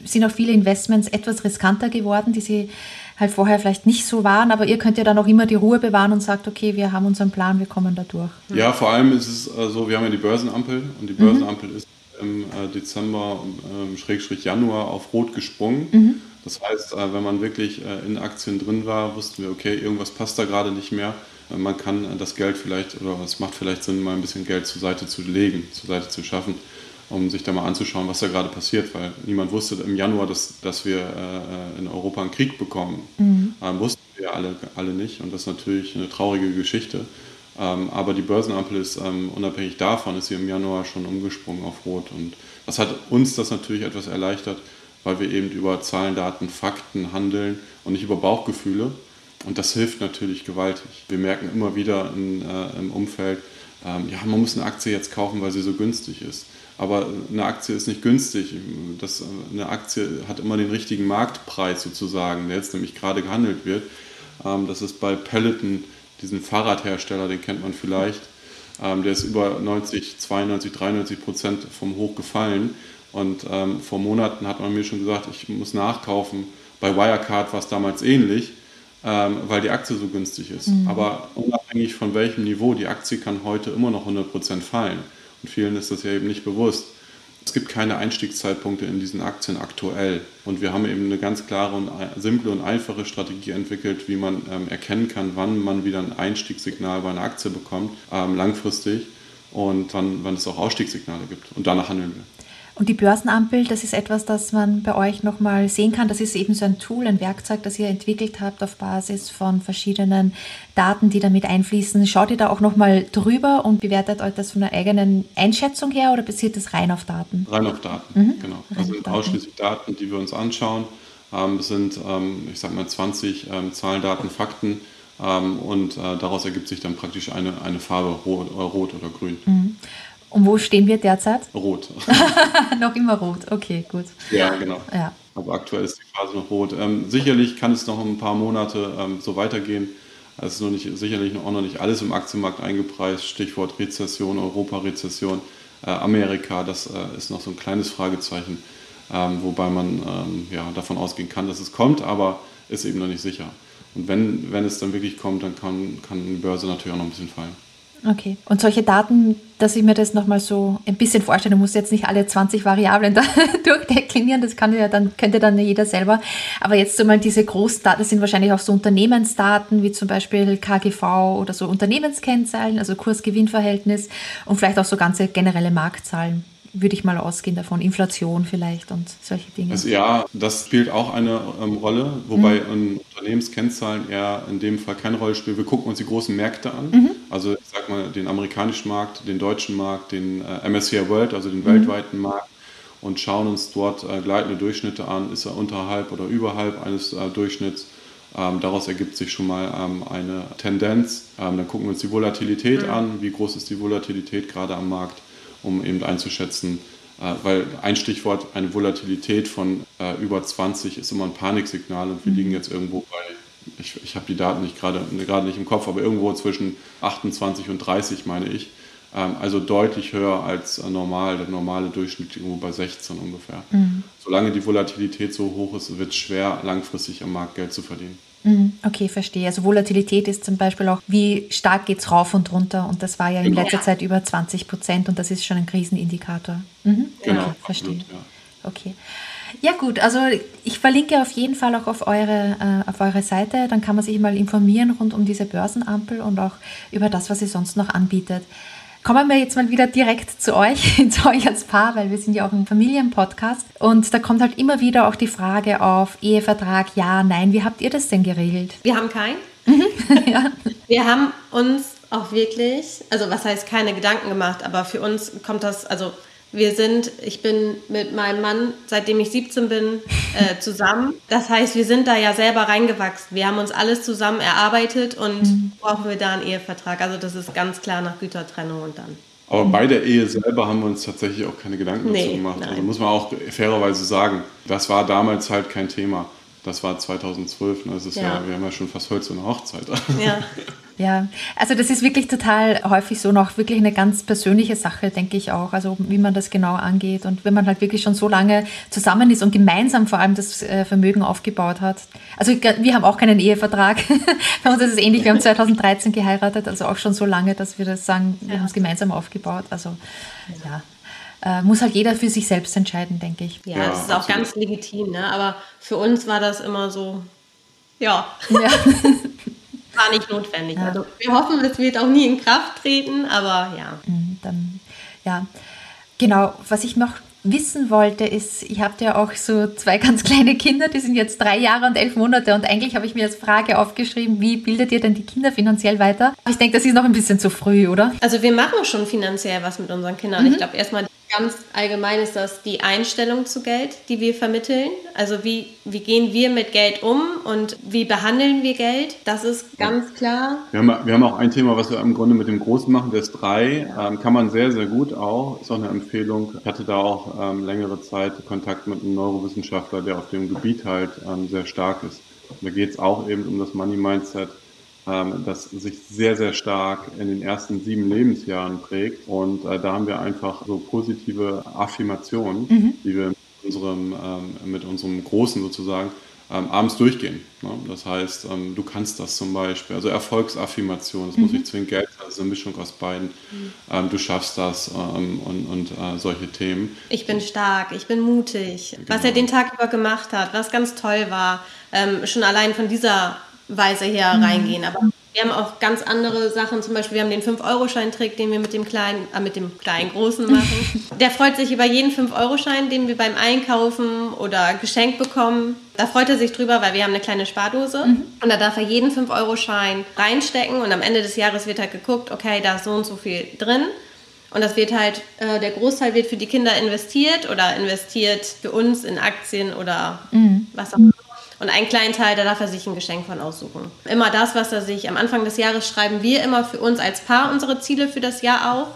sind auch viele Investments etwas riskanter geworden, die sie halt vorher vielleicht nicht so waren, aber ihr könnt ja dann auch immer die Ruhe bewahren und sagt, okay, wir haben unseren Plan, wir kommen da durch. Ja, vor allem ist es so, also, wir haben ja die Börsenampel und die Börsenampel mhm. ist im äh, Dezember, ähm, Schrägstrich Januar auf Rot gesprungen. Mhm. Das heißt, äh, wenn man wirklich äh, in Aktien drin war, wussten wir, okay, irgendwas passt da gerade nicht mehr. Man kann das Geld vielleicht, oder es macht vielleicht Sinn, mal ein bisschen Geld zur Seite zu legen, zur Seite zu schaffen um sich da mal anzuschauen, was da gerade passiert, weil niemand wusste im Januar, dass, dass wir in Europa einen Krieg bekommen. Mhm. Ähm, wussten wir alle, alle nicht und das ist natürlich eine traurige Geschichte. Ähm, aber die Börsenampel ist ähm, unabhängig davon, ist sie im Januar schon umgesprungen auf Rot und das hat uns das natürlich etwas erleichtert, weil wir eben über Zahlen, Daten, Fakten handeln und nicht über Bauchgefühle. Und das hilft natürlich gewaltig. Wir merken immer wieder in, äh, im Umfeld, ähm, ja, man muss eine Aktie jetzt kaufen, weil sie so günstig ist. Aber eine Aktie ist nicht günstig. Das, eine Aktie hat immer den richtigen Marktpreis sozusagen, der jetzt nämlich gerade gehandelt wird. Ähm, das ist bei Peloton, diesen Fahrradhersteller, den kennt man vielleicht. Ähm, der ist über 90, 92, 93 Prozent vom Hoch gefallen. Und ähm, vor Monaten hat man mir schon gesagt, ich muss nachkaufen. Bei Wirecard war es damals ähnlich, weil die Aktie so günstig ist. Mhm. Aber unabhängig von welchem Niveau, die Aktie kann heute immer noch 100 Prozent fallen. Und vielen ist das ja eben nicht bewusst. Es gibt keine Einstiegszeitpunkte in diesen Aktien aktuell. Und wir haben eben eine ganz klare und simple und einfache Strategie entwickelt, wie man ähm, erkennen kann, wann man wieder ein Einstiegssignal bei einer Aktie bekommt, ähm, langfristig, und wann, wann es auch Ausstiegssignale gibt. Und danach handeln wir. Und die Börsenampel, das ist etwas, das man bei euch nochmal sehen kann. Das ist eben so ein Tool, ein Werkzeug, das ihr entwickelt habt auf Basis von verschiedenen Daten, die damit einfließen. Schaut ihr da auch nochmal drüber und bewertet euch das von der eigenen Einschätzung her oder basiert das rein auf Daten? Rein auf Daten, mhm. genau. Also sind ausschließlich Daten, die wir uns anschauen. Ähm, es sind, ähm, ich sag mal, 20 ähm, Zahlen, Daten, Fakten. und äh, daraus ergibt sich dann praktisch eine, eine Farbe, rot, äh, rot oder grün. Mhm. Und wo stehen wir derzeit? Rot. noch immer rot, okay, gut. Ja, genau. Ja. Aber aktuell ist die Phase noch rot. Ähm, sicherlich kann es noch ein paar Monate ähm, so weitergehen. Es ist noch nicht, sicherlich auch noch nicht alles im Aktienmarkt eingepreist. Stichwort Rezession, Europa-Rezession, äh, Amerika, das äh, ist noch so ein kleines Fragezeichen, ähm, wobei man ähm, ja, davon ausgehen kann, dass es kommt, aber ist eben noch nicht sicher. Und wenn, wenn es dann wirklich kommt, dann kann, kann die Börse natürlich auch noch ein bisschen fallen. Okay. Und solche Daten, dass ich mir das nochmal so ein bisschen vorstelle, muss jetzt nicht alle 20 Variablen da durchdeklinieren, das kann ja dann, könnte dann jeder selber. Aber jetzt so mal diese Großdaten, das sind wahrscheinlich auch so Unternehmensdaten, wie zum Beispiel KGV oder so Unternehmenskennzahlen, also Kurs-Gewinn-Verhältnis und vielleicht auch so ganze generelle Marktzahlen. Würde ich mal ausgehen davon. Inflation vielleicht und solche Dinge. Also ja, das spielt auch eine ähm, Rolle, wobei mhm. Unternehmenskennzahlen eher in dem Fall keine Rolle spielen. Wir gucken uns die großen Märkte an. Mhm. Also ich sag mal den amerikanischen Markt, den deutschen Markt, den äh, MSCI World, also den mhm. weltweiten Markt und schauen uns dort äh, gleitende Durchschnitte an. Ist er unterhalb oder überhalb eines äh, Durchschnitts? Ähm, daraus ergibt sich schon mal ähm, eine Tendenz. Ähm, dann gucken wir uns die Volatilität mhm. an. Wie groß ist die Volatilität gerade am Markt, um eben einzuschätzen, äh, weil ein Stichwort, eine Volatilität von äh, über 20 ist immer ein Paniksignal und wir mhm. liegen jetzt irgendwo bei, ich, ich habe die Daten nicht gerade nicht im Kopf, aber irgendwo zwischen 28 und 30 meine ich. Ähm, also deutlich höher als äh, normal. Der normale Durchschnitt irgendwo bei 16 ungefähr. Mhm. Solange die Volatilität so hoch ist, wird es schwer, langfristig am Markt Geld zu verdienen. Mhm. Okay, verstehe. Also Volatilität ist zum Beispiel auch, wie stark geht es rauf und runter. Und das war ja in letzter ja. Zeit über 20 Prozent und das ist schon ein Krisenindikator. Mhm. Genau, okay, verstehe. Absolut, ja. Okay. Ja gut, also ich verlinke auf jeden Fall auch auf eure, äh, auf eure Seite. Dann kann man sich mal informieren rund um diese Börsenampel und auch über das, was sie sonst noch anbietet. Kommen wir jetzt mal wieder direkt zu euch, zu euch als Paar, weil wir sind ja auch ein Familienpodcast. Und da kommt halt immer wieder auch die Frage auf, Ehevertrag, ja, nein. Wie habt ihr das denn geregelt? Wir haben keinen. Mhm. ja. Wir haben uns auch wirklich, also was heißt keine Gedanken gemacht, aber für uns kommt das, also wir sind, ich bin mit meinem Mann, seitdem ich 17 bin, äh, zusammen. Das heißt, wir sind da ja selber reingewachsen. Wir haben uns alles zusammen erarbeitet und mhm. brauchen wir da einen Ehevertrag. Also das ist ganz klar nach Gütertrennung und dann. Aber bei der Ehe selber haben wir uns tatsächlich auch keine Gedanken nee, dazu gemacht. Nein. Also muss man auch fairerweise sagen, das war damals halt kein Thema. Das war 2012, ne? das ist ja. ja. wir haben ja schon fast heute so eine Hochzeit. Ja. Ja, also das ist wirklich total häufig so noch wirklich eine ganz persönliche Sache, denke ich auch. Also wie man das genau angeht und wenn man halt wirklich schon so lange zusammen ist und gemeinsam vor allem das äh, Vermögen aufgebaut hat. Also wir haben auch keinen Ehevertrag. Bei uns ist es ähnlich. Wir haben 2013 geheiratet, also auch schon so lange, dass wir das sagen, wir ja. haben es gemeinsam aufgebaut. Also ja. Äh, muss halt jeder für sich selbst entscheiden, denke ich. Ja, das ist auch ganz legitim, ne? aber für uns war das immer so, ja. ja. war nicht notwendig. Ja. Also wir hoffen, es wird auch nie in Kraft treten, aber ja. Mhm, dann, ja, genau. Was ich noch wissen wollte, ist, ich habe ja auch so zwei ganz kleine Kinder, die sind jetzt drei Jahre und elf Monate und eigentlich habe ich mir als Frage aufgeschrieben, wie bildet ihr denn die Kinder finanziell weiter? Ich denke, das ist noch ein bisschen zu früh, oder? Also wir machen schon finanziell was mit unseren Kindern. Mhm. Ich glaube erstmal Ganz allgemein ist das die Einstellung zu Geld, die wir vermitteln. Also wie, wie gehen wir mit Geld um und wie behandeln wir Geld? Das ist ganz klar. Wir haben, wir haben auch ein Thema, was wir im Grunde mit dem Großen machen, der ist drei. Ähm, kann man sehr, sehr gut auch. Ist auch eine Empfehlung. Ich hatte da auch ähm, längere Zeit Kontakt mit einem Neurowissenschaftler, der auf dem Gebiet halt ähm, sehr stark ist. Da geht es auch eben um das Money Mindset ähm, das sich sehr, sehr stark in den ersten sieben Lebensjahren prägt. Und äh, da haben wir einfach so positive Affirmationen, mhm. die wir mit unserem, ähm, mit unserem Großen sozusagen ähm, abends durchgehen. Ne? Das heißt, ähm, du kannst das zum Beispiel, also Erfolgsaffirmation, das mhm. muss nicht zwingend Geld sein, das ist eine Mischung aus beiden. Mhm. Ähm, du schaffst das ähm, und, und äh, solche Themen. Ich bin stark, ich bin mutig. Genau. Was er den Tag über gemacht hat, was ganz toll war, ähm, schon allein von dieser Weise her mhm. reingehen. Aber wir haben auch ganz andere Sachen, zum Beispiel wir haben den 5-Euro-Schein-Trick, den wir mit dem kleinen, äh, mit dem kleinen Großen machen. Der freut sich über jeden 5-Euro-Schein, den wir beim Einkaufen oder geschenkt bekommen. Da freut er sich drüber, weil wir haben eine kleine Spardose mhm. und da darf er jeden 5-Euro-Schein reinstecken und am Ende des Jahres wird halt geguckt, okay, da ist so und so viel drin. Und das wird halt, äh, der Großteil wird für die Kinder investiert oder investiert für uns in Aktien oder mhm. was auch immer. Und einen kleinen Teil, da darf er sich ein Geschenk von aussuchen. Immer das, was er sich am Anfang des Jahres schreiben wir immer für uns als Paar unsere Ziele für das Jahr auf.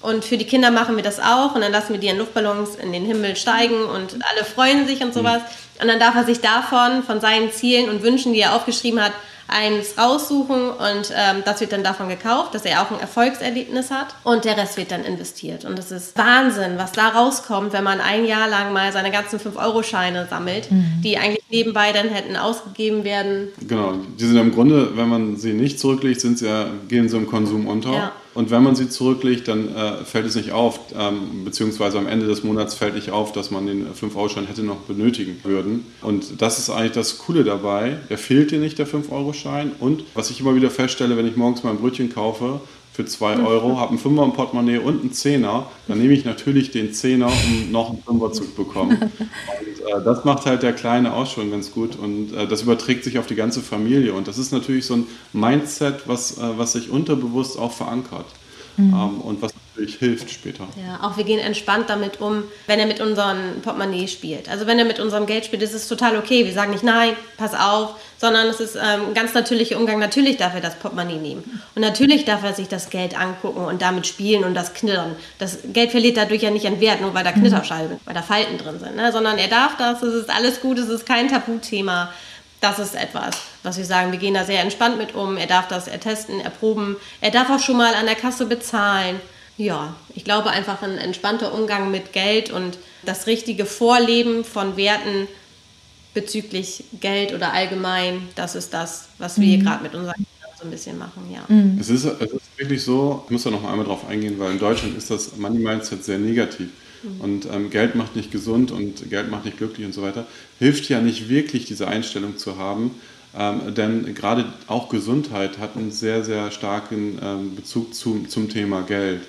Und für die Kinder machen wir das auch und dann lassen wir die in Luftballons in den Himmel steigen und alle freuen sich und sowas. Und dann darf er sich davon, von seinen Zielen und Wünschen, die er aufgeschrieben hat, eins raussuchen und ähm, das wird dann davon gekauft, dass er auch ein Erfolgserlebnis hat und der Rest wird dann investiert. Und das ist Wahnsinn, was da rauskommt, wenn man ein Jahr lang mal seine ganzen 5-Euro-Scheine sammelt, mhm. die eigentlich nebenbei dann hätten ausgegeben werden. Genau, die sind im Grunde, wenn man sie nicht zurücklegt, sind sie ja, gehen sie im Konsum unter. Ja. Und wenn man sie zurücklegt, dann äh, fällt es nicht auf, ähm, beziehungsweise am Ende des Monats fällt nicht auf, dass man den 5-Euro-Schein hätte noch benötigen würden. Und das ist eigentlich das Coole dabei. Der fehlt dir nicht, der 5-Euro-Schein. Und was ich immer wieder feststelle, wenn ich morgens mal ein Brötchen kaufe, für 2 mhm. Euro, habe einen Fünfer im Portemonnaie und einen Zehner, dann nehme ich natürlich den Zehner, um noch einen Fünfer zu bekommen. Und äh, das macht halt der Kleine auch schon ganz gut und äh, das überträgt sich auf die ganze Familie. Und das ist natürlich so ein Mindset, was, äh, was sich unterbewusst auch verankert mhm. ähm, und was natürlich hilft später. Ja, auch wir gehen entspannt damit um, wenn er mit unserem Portemonnaie spielt. Also wenn er mit unserem Geld spielt, ist es total okay. Wir sagen nicht nein, pass auf, sondern es ist ähm, ein ganz natürlicher Umgang. Natürlich darf er das Portemonnaie nehmen und natürlich darf er sich das Geld angucken und damit spielen und das knittern. Das Geld verliert dadurch ja nicht an Wert, nur weil da Knitterscheiben, mhm. weil da Falten drin sind, ne? sondern er darf das, es ist alles gut, es ist kein Tabuthema das ist etwas, was wir sagen. Wir gehen da sehr entspannt mit um. Er darf das ertesten, erproben. Er darf auch schon mal an der Kasse bezahlen. Ja, ich glaube einfach ein entspannter Umgang mit Geld und das richtige Vorleben von Werten bezüglich Geld oder allgemein, das ist das, was wir mhm. gerade mit unseren Kindern so ein bisschen machen, ja. Mhm. Es, ist, es ist wirklich so, ich muss da noch einmal drauf eingehen, weil in Deutschland ist das Money Mindset sehr negativ. Und ähm, Geld macht nicht gesund und Geld macht nicht glücklich und so weiter. Hilft ja nicht wirklich, diese Einstellung zu haben, ähm, denn gerade auch Gesundheit hat einen sehr, sehr starken ähm, Bezug zu, zum Thema Geld.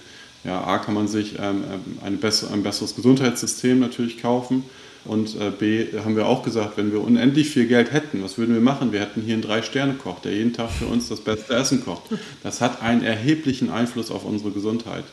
Ja, A kann man sich ähm, eine bessere, ein besseres Gesundheitssystem natürlich kaufen. Und äh, B haben wir auch gesagt, wenn wir unendlich viel Geld hätten, was würden wir machen? Wir hätten hier einen Drei-Sterne-Koch, der jeden Tag für uns das beste Essen kocht. Das hat einen erheblichen Einfluss auf unsere Gesundheit.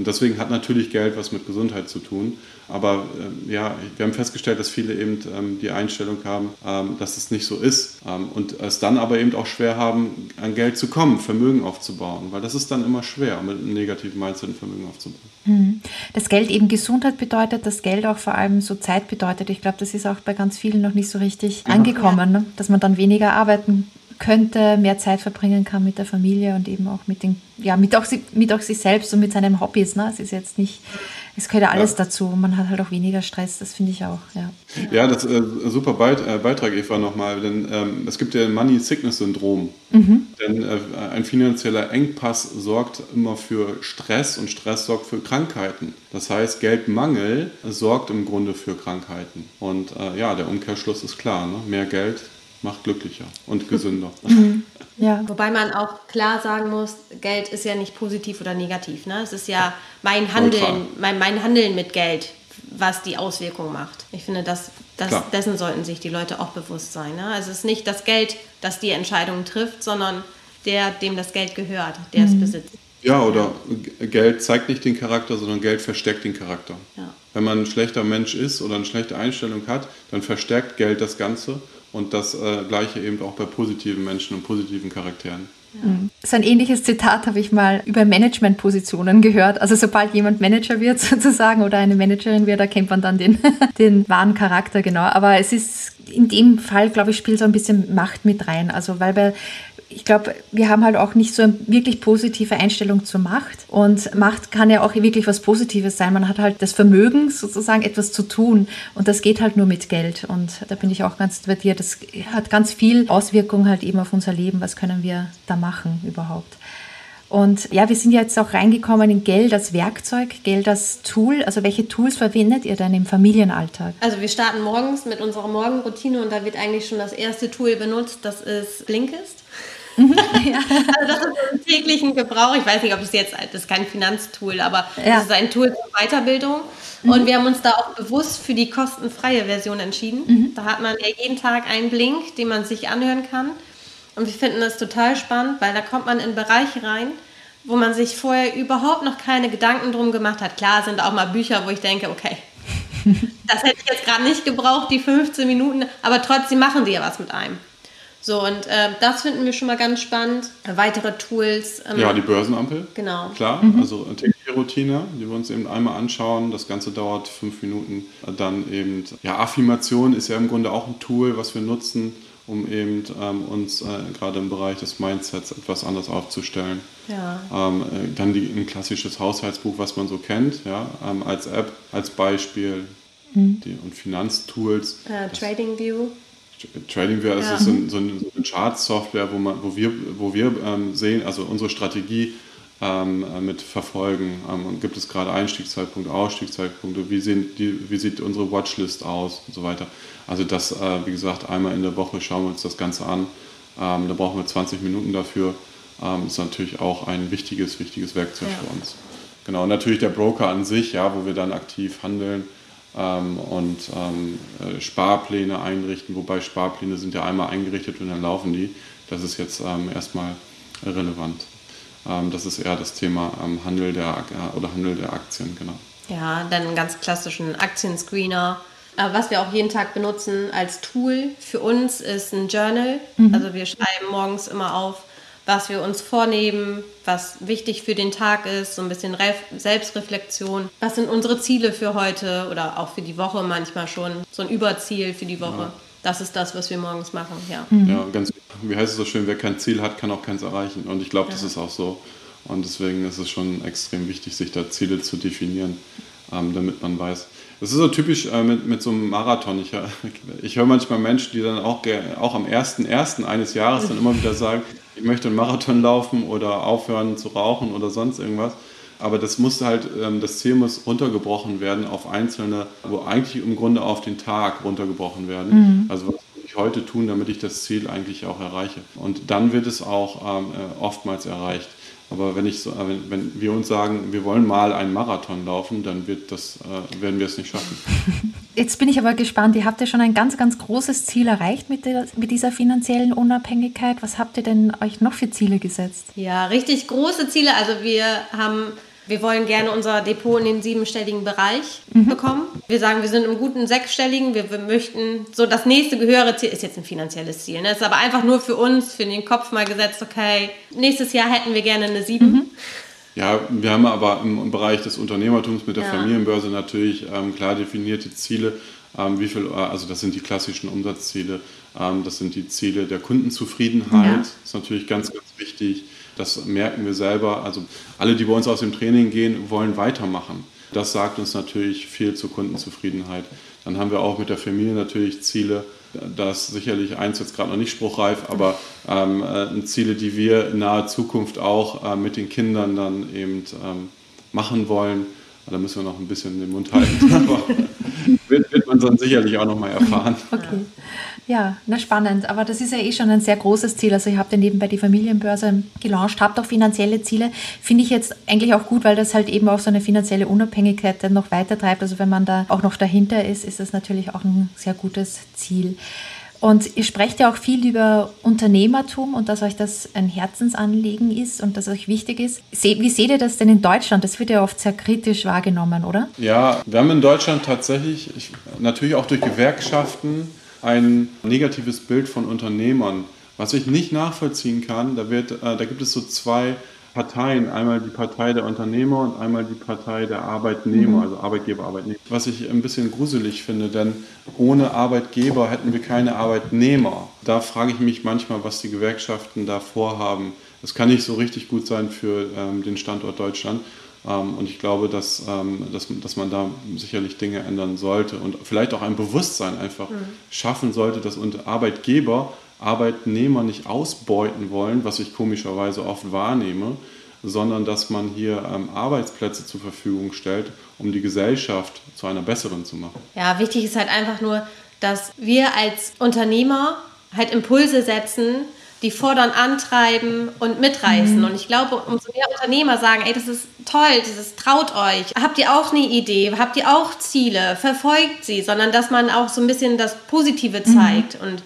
Und deswegen hat natürlich Geld was mit Gesundheit zu tun. Aber äh, ja, wir haben festgestellt, dass viele eben ähm, die Einstellung haben, ähm, dass es nicht so ist. Ähm, und es dann aber eben auch schwer haben, an Geld zu kommen, Vermögen aufzubauen. Weil das ist dann immer schwer, mit einem negativen Mindset ein Vermögen aufzubauen. Mhm. Das Geld eben Gesundheit bedeutet, das Geld auch vor allem so Zeit bedeutet. Ich glaube, das ist auch bei ganz vielen noch nicht so richtig ja. angekommen, ne? dass man dann weniger arbeiten könnte, mehr Zeit verbringen kann mit der Familie und eben auch mit den, ja, mit auch, mit auch sich selbst und mit seinen Hobbys. Ne? Es ist jetzt nicht, es gehört ja alles ja. dazu. Man hat halt auch weniger Stress, das finde ich auch. Ja, ja das ist äh, super Beit, äh, Beitrag, Eva, nochmal, denn ähm, es gibt ja ein Money Sickness Syndrom. Mhm. Denn äh, ein finanzieller Engpass sorgt immer für Stress und Stress sorgt für Krankheiten. Das heißt, Geldmangel sorgt im Grunde für Krankheiten. Und äh, ja, der Umkehrschluss ist klar, ne? mehr Geld macht glücklicher und gesünder. Mhm. Ja. Wobei man auch klar sagen muss, Geld ist ja nicht positiv oder negativ. Ne? Es ist ja mein Handeln, mein, mein Handeln mit Geld, was die Auswirkung macht. Ich finde, das, das, dessen sollten sich die Leute auch bewusst sein. Ne? Also es ist nicht das Geld, das die Entscheidungen trifft, sondern der, dem das Geld gehört, der mhm. es besitzt. Ja, oder Geld zeigt nicht den Charakter, sondern Geld versteckt den Charakter. Ja. Wenn man ein schlechter Mensch ist oder eine schlechte Einstellung hat, dann verstärkt Geld das Ganze und das äh, gleiche eben auch bei positiven Menschen und positiven Charakteren. Ja. Mhm. So ein ähnliches Zitat habe ich mal über Managementpositionen gehört. Also sobald jemand Manager wird sozusagen oder eine Managerin wird, erkennt man dann den, den wahren Charakter genau. Aber es ist in dem Fall, glaube ich, spielt so ein bisschen Macht mit rein. Also weil bei ich glaube, wir haben halt auch nicht so eine wirklich positive Einstellung zur Macht. Und Macht kann ja auch wirklich was Positives sein. Man hat halt das Vermögen, sozusagen etwas zu tun. Und das geht halt nur mit Geld. Und da bin ich auch ganz bei dir. Das hat ganz viel Auswirkungen halt eben auf unser Leben. Was können wir da machen überhaupt? Und ja, wir sind jetzt auch reingekommen in Geld als Werkzeug, Geld als Tool. Also welche Tools verwendet ihr denn im Familienalltag? Also wir starten morgens mit unserer Morgenroutine und da wird eigentlich schon das erste Tool benutzt, das ist Blinkist. Mhm. ja. Also das ist im täglichen Gebrauch. Ich weiß nicht, ob es jetzt, das ist kein Finanztool, aber ja. das ist ein Tool zur Weiterbildung. Mhm. Und wir haben uns da auch bewusst für die kostenfreie Version entschieden. Mhm. Da hat man ja jeden Tag einen Blink, den man sich anhören kann. Und wir finden das total spannend, weil da kommt man in Bereiche rein, wo man sich vorher überhaupt noch keine Gedanken drum gemacht hat. Klar sind auch mal Bücher, wo ich denke, okay, das hätte ich jetzt gerade nicht gebraucht, die 15 Minuten, aber trotzdem machen sie ja was mit einem. So, und äh, das finden wir schon mal ganz spannend. Weitere Tools. Ähm, ja, die Börsenampel. Genau. Klar, mhm. also tägliche Routine, die wir uns eben einmal anschauen. Das Ganze dauert fünf Minuten. Dann eben, ja, Affirmation ist ja im Grunde auch ein Tool, was wir nutzen, um eben ähm, uns äh, gerade im Bereich des Mindsets etwas anders aufzustellen. Ja. Ähm, äh, dann die, ein klassisches Haushaltsbuch, was man so kennt, ja, ähm, als App, als Beispiel. Mhm. Die, und Finanztools. Uh, Trading View. TradingView ja. ist so, ein, so eine Chart-Software, wo, wo wir, wo wir ähm, sehen, also unsere Strategie ähm, mit verfolgen. Ähm, gibt es gerade Einstiegszeitpunkte, Ausstiegszeitpunkte, wie, sehen die, wie sieht unsere Watchlist aus und so weiter. Also das, äh, wie gesagt, einmal in der Woche schauen wir uns das Ganze an. Ähm, da brauchen wir 20 Minuten dafür. ähm, ist natürlich auch ein wichtiges, wichtiges Werkzeug ja. für uns. Genau, und natürlich der Broker an sich, ja, wo wir dann aktiv handeln ähm, und ähm, äh, Sparpläne einrichten, wobei Sparpläne sind ja einmal eingerichtet und dann laufen die. Das ist jetzt ähm, erstmal relevant. Ähm, das ist eher das Thema ähm, Handel der äh, oder Handel der Aktien, genau. Ja, dann einen ganz klassischen Aktienscreener. Äh, was wir auch jeden Tag benutzen als Tool für uns ist ein Journal. Mhm. Also wir schreiben morgens immer auf, was wir uns vornehmen, was wichtig für den Tag ist, so ein bisschen Re Selbstreflexion. Was sind unsere Ziele für heute oder auch für die Woche manchmal schon, so ein Überziel für die Woche. Ja. Das ist das, was wir morgens machen, ja. Mhm. Ja, ganz, wie heißt es so schön, wer kein Ziel hat, kann auch keins erreichen. Und ich glaube, ja. das ist auch so. Und deswegen ist es schon extrem wichtig, sich da Ziele zu definieren, ähm, damit man weiß. Das ist so typisch äh, mit, mit so einem Marathon. Ich, ich höre manchmal Menschen, die dann auch, auch am 1.1. eines Jahres dann immer wieder sagen, ich möchte einen Marathon laufen oder aufhören zu rauchen oder sonst irgendwas. Aber das muss halt, ähm, das Ziel muss runtergebrochen werden auf einzelne, wo eigentlich im Grunde auf den Tag runtergebrochen werden. Mhm. Also was muss ich heute tun, damit ich das Ziel eigentlich auch erreiche. Und dann wird es auch ähm, äh, oftmals erreicht. Aber wenn, ich so, wenn, wenn wir uns sagen, wir wollen mal einen Marathon laufen, dann wird das, äh, werden wir es nicht schaffen. Jetzt bin ich aber gespannt, ihr habt ja schon ein ganz, ganz großes Ziel erreicht mit, der, mit dieser finanziellen Unabhängigkeit. Was habt ihr denn euch noch für Ziele gesetzt? Ja, richtig große Ziele. Also wir haben wir wollen gerne unser Depot in den siebenstelligen Bereich mhm. bekommen. Wir sagen, wir sind im guten sechsstelligen. Wir, wir, möchten so das nächste höhere Ziel ist jetzt ein finanzielles Ziel. Ne? Ist aber einfach nur für uns, für den Kopf mal gesetzt. Okay, nächstes Jahr hätten wir gerne eine sieben. Mhm. Ja, wir haben aber im, Bereich des Unternehmertums mit der ja. Familienbörse natürlich ähm, klar definierte Ziele. Ähm, wie viel, also das sind die klassischen Umsatzziele. Ähm, das sind die Ziele der Kundenzufriedenheit. Ja. Das ist natürlich ganz, ganz wichtig. Das merken wir selber. Also alle, die bei uns aus dem Training gehen, wollen weitermachen. Das sagt uns natürlich viel zur Kundenzufriedenheit. Dann haben wir auch mit der Familie natürlich Ziele. Das ist sicherlich eins jetzt gerade noch nicht spruchreif, aber ähm, äh, Ziele, die wir in naher Zukunft auch äh, mit den Kindern dann eben ähm, machen wollen. Da müssen wir noch ein bisschen den Mund halten, aber wird, wird man dann sicherlich auch noch mal erfahren. Okay. Ja, na spannend. Aber das ist ja eh schon ein sehr großes Ziel. Also ihr habt ja nebenbei die Familienbörse gelauncht, habt auch finanzielle Ziele. Finde ich jetzt eigentlich auch gut, weil das halt eben auch so eine finanzielle Unabhängigkeit dann noch weiter treibt. Also wenn man da auch noch dahinter ist, ist das natürlich auch ein sehr gutes Ziel. Und ihr sprecht ja auch viel über Unternehmertum und dass euch das ein Herzensanliegen ist und dass euch wichtig ist. Wie seht ihr das denn in Deutschland? Das wird ja oft sehr kritisch wahrgenommen, oder? Ja, wir haben in Deutschland tatsächlich, natürlich auch durch Gewerkschaften, ein negatives Bild von Unternehmern, was ich nicht nachvollziehen kann. Da, wird, äh, da gibt es so zwei Parteien, einmal die Partei der Unternehmer und einmal die Partei der Arbeitnehmer, mhm. also Arbeitgeber, Arbeitnehmer. Was ich ein bisschen gruselig finde, denn ohne Arbeitgeber hätten wir keine Arbeitnehmer. Da frage ich mich manchmal, was die Gewerkschaften da vorhaben. Das kann nicht so richtig gut sein für ähm, den Standort Deutschland. Ähm, und ich glaube, dass, ähm, dass, dass man da sicherlich Dinge ändern sollte und vielleicht auch ein Bewusstsein einfach mhm. schaffen sollte, dass Arbeitgeber Arbeitnehmer nicht ausbeuten wollen, was ich komischerweise oft wahrnehme, sondern dass man hier ähm, Arbeitsplätze zur Verfügung stellt, um die Gesellschaft zu einer besseren zu machen. Ja, wichtig ist halt einfach nur, dass wir als Unternehmer halt Impulse setzen, die fordern, antreiben und mitreißen. Mhm. Und ich glaube, umso mehr Unternehmer sagen, ey, das ist toll, dieses traut euch. Habt ihr auch eine Idee? Habt ihr auch Ziele? Verfolgt sie, sondern dass man auch so ein bisschen das Positive mhm. zeigt. Mhm. Und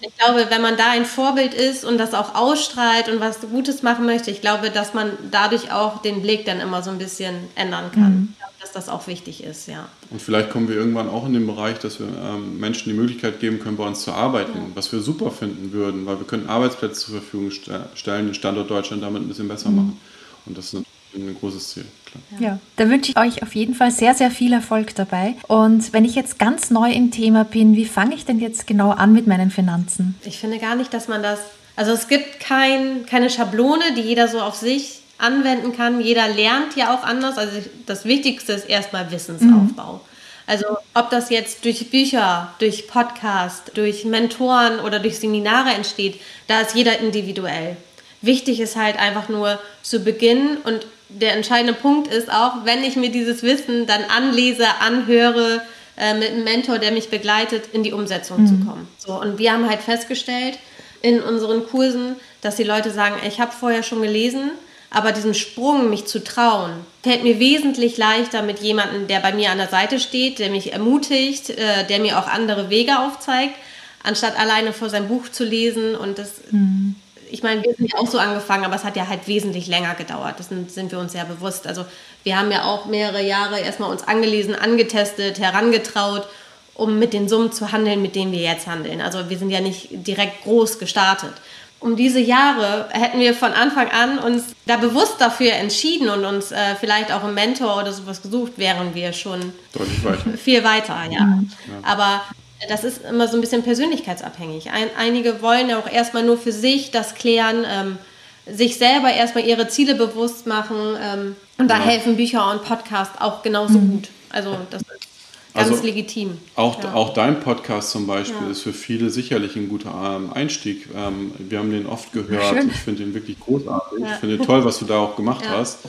ich glaube, wenn man da ein Vorbild ist und das auch ausstrahlt und was Gutes machen möchte, ich glaube, dass man dadurch auch den Blick dann immer so ein bisschen ändern kann. Mhm dass das auch wichtig ist, ja. Und vielleicht kommen wir irgendwann auch in den Bereich, dass wir ähm, Menschen die Möglichkeit geben können, bei uns zu arbeiten, ja. was wir super finden würden, weil wir können Arbeitsplätze zur Verfügung stellen, den Standort Deutschland damit ein bisschen besser mhm. machen. Und das ist ein großes Ziel. Klar. Ja, da wünsche ich euch auf jeden Fall sehr, sehr viel Erfolg dabei. Und wenn ich jetzt ganz neu im Thema bin, wie fange ich denn jetzt genau an mit meinen Finanzen? Ich finde gar nicht, dass man das, also es gibt kein, keine Schablone, die jeder so auf sich anwenden kann. Jeder lernt ja auch anders. Also das Wichtigste ist erstmal Wissensaufbau. Mhm. Also ob das jetzt durch Bücher, durch Podcast, durch Mentoren oder durch Seminare entsteht, da ist jeder individuell. Wichtig ist halt einfach nur zu beginnen und der entscheidende Punkt ist auch, wenn ich mir dieses Wissen dann anlese, anhöre, äh, mit einem Mentor, der mich begleitet, in die Umsetzung mhm. zu kommen. So, und wir haben halt festgestellt in unseren Kursen, dass die Leute sagen, ich habe vorher schon gelesen, aber diesen Sprung, mich zu trauen, fällt mir wesentlich leichter mit jemandem, der bei mir an der Seite steht, der mich ermutigt, äh, der mir auch andere Wege aufzeigt, anstatt alleine vor sein Buch zu lesen. Und das, mhm. ich meine, wir sind ja auch so angefangen, aber es hat ja halt wesentlich länger gedauert. Das sind, sind wir uns sehr bewusst. Also wir haben ja auch mehrere Jahre erstmal uns angelesen, angetestet, herangetraut, um mit den Summen zu handeln, mit denen wir jetzt handeln. Also wir sind ja nicht direkt groß gestartet um diese Jahre hätten wir von Anfang an uns da bewusst dafür entschieden und uns äh, vielleicht auch einen Mentor oder sowas gesucht, wären wir schon weiter. viel weiter, ja. Ja. Aber das ist immer so ein bisschen persönlichkeitsabhängig. Ein, einige wollen ja auch erstmal nur für sich das klären, ähm, sich selber erstmal ihre Ziele bewusst machen. Ähm, und da ja. helfen Bücher und Podcasts auch genauso mhm. gut. Also das ist Ganz also legitim. Auch, ja. auch dein Podcast zum Beispiel ja. ist für viele sicherlich ein guter ähm, Einstieg. Ähm, wir haben den oft gehört. Schön. Ich finde den wirklich großartig. Ja. Ich finde toll, was du da auch gemacht hast.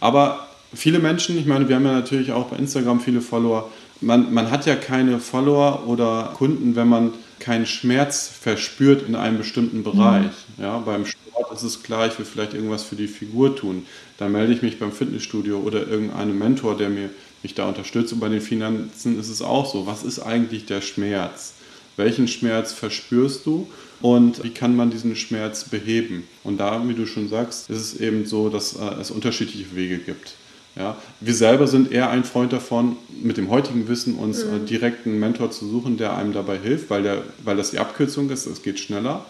Aber viele Menschen, ich meine, wir haben ja natürlich auch bei Instagram viele Follower. Man, man hat ja keine Follower oder Kunden, wenn man keinen Schmerz verspürt in einem bestimmten Bereich. Mhm. Ja, beim Sport ist es klar, ich will vielleicht irgendwas für die Figur tun. Da melde ich mich beim Fitnessstudio oder irgendeinem Mentor, der mir mich da unterstützt. Und bei den Finanzen ist es auch so. Was ist eigentlich der Schmerz? Welchen Schmerz verspürst du und wie kann man diesen Schmerz beheben? Und da, wie du schon sagst, ist es eben so, dass äh, es unterschiedliche Wege gibt. Ja, wir selber sind eher ein Freund davon, mit dem heutigen Wissen uns äh, mhm. direkt einen Mentor zu suchen, der einem dabei hilft, weil, der, weil das die Abkürzung ist, es geht schneller.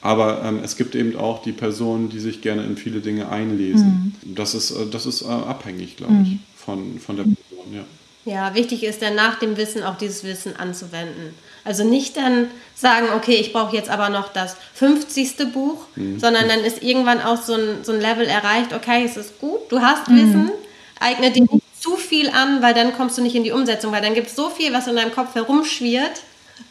Aber ähm, es gibt eben auch die Personen, die sich gerne in viele Dinge einlesen. Mhm. Das ist, äh, das ist äh, abhängig, glaube ich, mhm. von, von der Person. Ja. Ja, wichtig ist dann nach dem Wissen auch dieses Wissen anzuwenden. Also nicht dann sagen, okay, ich brauche jetzt aber noch das 50. Buch, mhm. sondern dann ist irgendwann auch so ein, so ein Level erreicht, okay, es ist gut, du hast mhm. Wissen, eigne dir nicht zu viel an, weil dann kommst du nicht in die Umsetzung, weil dann gibt es so viel, was in deinem Kopf herumschwirrt,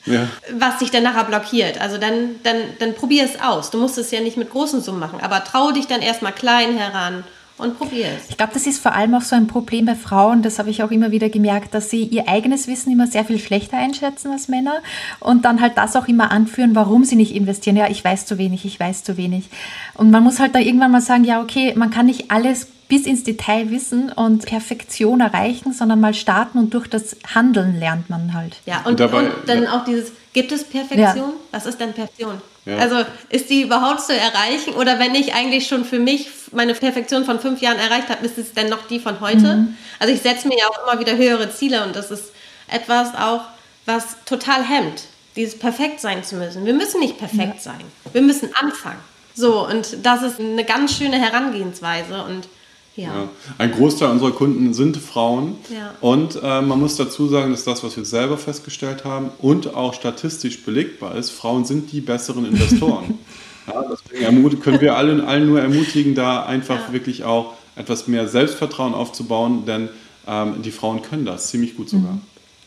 ja. was dich dann nachher blockiert. Also dann, dann, dann probier es aus. Du musst es ja nicht mit großen Summen machen, aber trau dich dann erstmal klein heran und probier es. Ich glaube, das ist vor allem auch so ein Problem bei Frauen, das habe ich auch immer wieder gemerkt, dass sie ihr eigenes Wissen immer sehr viel schlechter einschätzen als Männer und dann halt das auch immer anführen, warum sie nicht investieren. Ja, ich weiß zu wenig, ich weiß zu wenig. Und man muss halt da irgendwann mal sagen, ja, okay, man kann nicht alles bis ins Detail wissen und Perfektion erreichen, sondern mal starten und durch das Handeln lernt man halt. Ja, und, und, dabei, und dann ja. auch dieses, gibt es Perfektion? Ja. Was ist denn Perfektion? Ja. Also ist die überhaupt zu erreichen? Oder wenn ich eigentlich schon für mich meine Perfektion von fünf Jahren erreicht habe, ist es denn noch die von heute? Mhm. Also ich setze mir ja auch immer wieder höhere Ziele und das ist etwas auch, was total hemmt, dieses perfekt sein zu müssen. Wir müssen nicht perfekt ja. sein. Wir müssen anfangen. So, und das ist eine ganz schöne Herangehensweise und ja. ja. Ein Großteil unserer Kunden sind Frauen. Ja. Und äh, man muss dazu sagen, dass das, was wir selber festgestellt haben und auch statistisch belegbar ist, Frauen sind die besseren Investoren. ja, deswegen können wir allen, allen nur ermutigen, da einfach wirklich auch etwas mehr Selbstvertrauen aufzubauen, denn ähm, die Frauen können das ziemlich gut sogar. Mhm.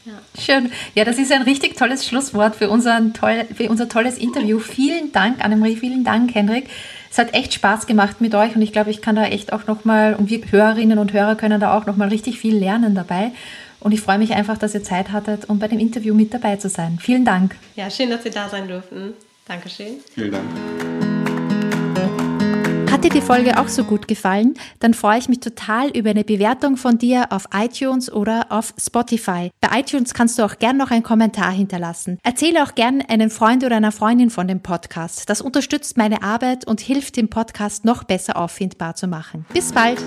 Ja. Schön. Ja, das ist ein richtig tolles Schlusswort für, unseren toll, für unser tolles Interview. Vielen Dank, Annemarie, vielen Dank, Henrik. Es hat echt Spaß gemacht mit euch und ich glaube, ich kann da echt auch nochmal, und wir Hörerinnen und Hörer können da auch nochmal richtig viel lernen dabei. Und ich freue mich einfach, dass ihr Zeit hattet, um bei dem Interview mit dabei zu sein. Vielen Dank. Ja, schön, dass Sie da sein durften. Dankeschön. Vielen Dank. Hat dir die Folge auch so gut gefallen? Dann freue ich mich total über eine Bewertung von dir auf iTunes oder auf Spotify. Bei iTunes kannst du auch gern noch einen Kommentar hinterlassen. Erzähle auch gern einen Freund oder einer Freundin von dem Podcast. Das unterstützt meine Arbeit und hilft dem Podcast noch besser auffindbar zu machen. Bis bald!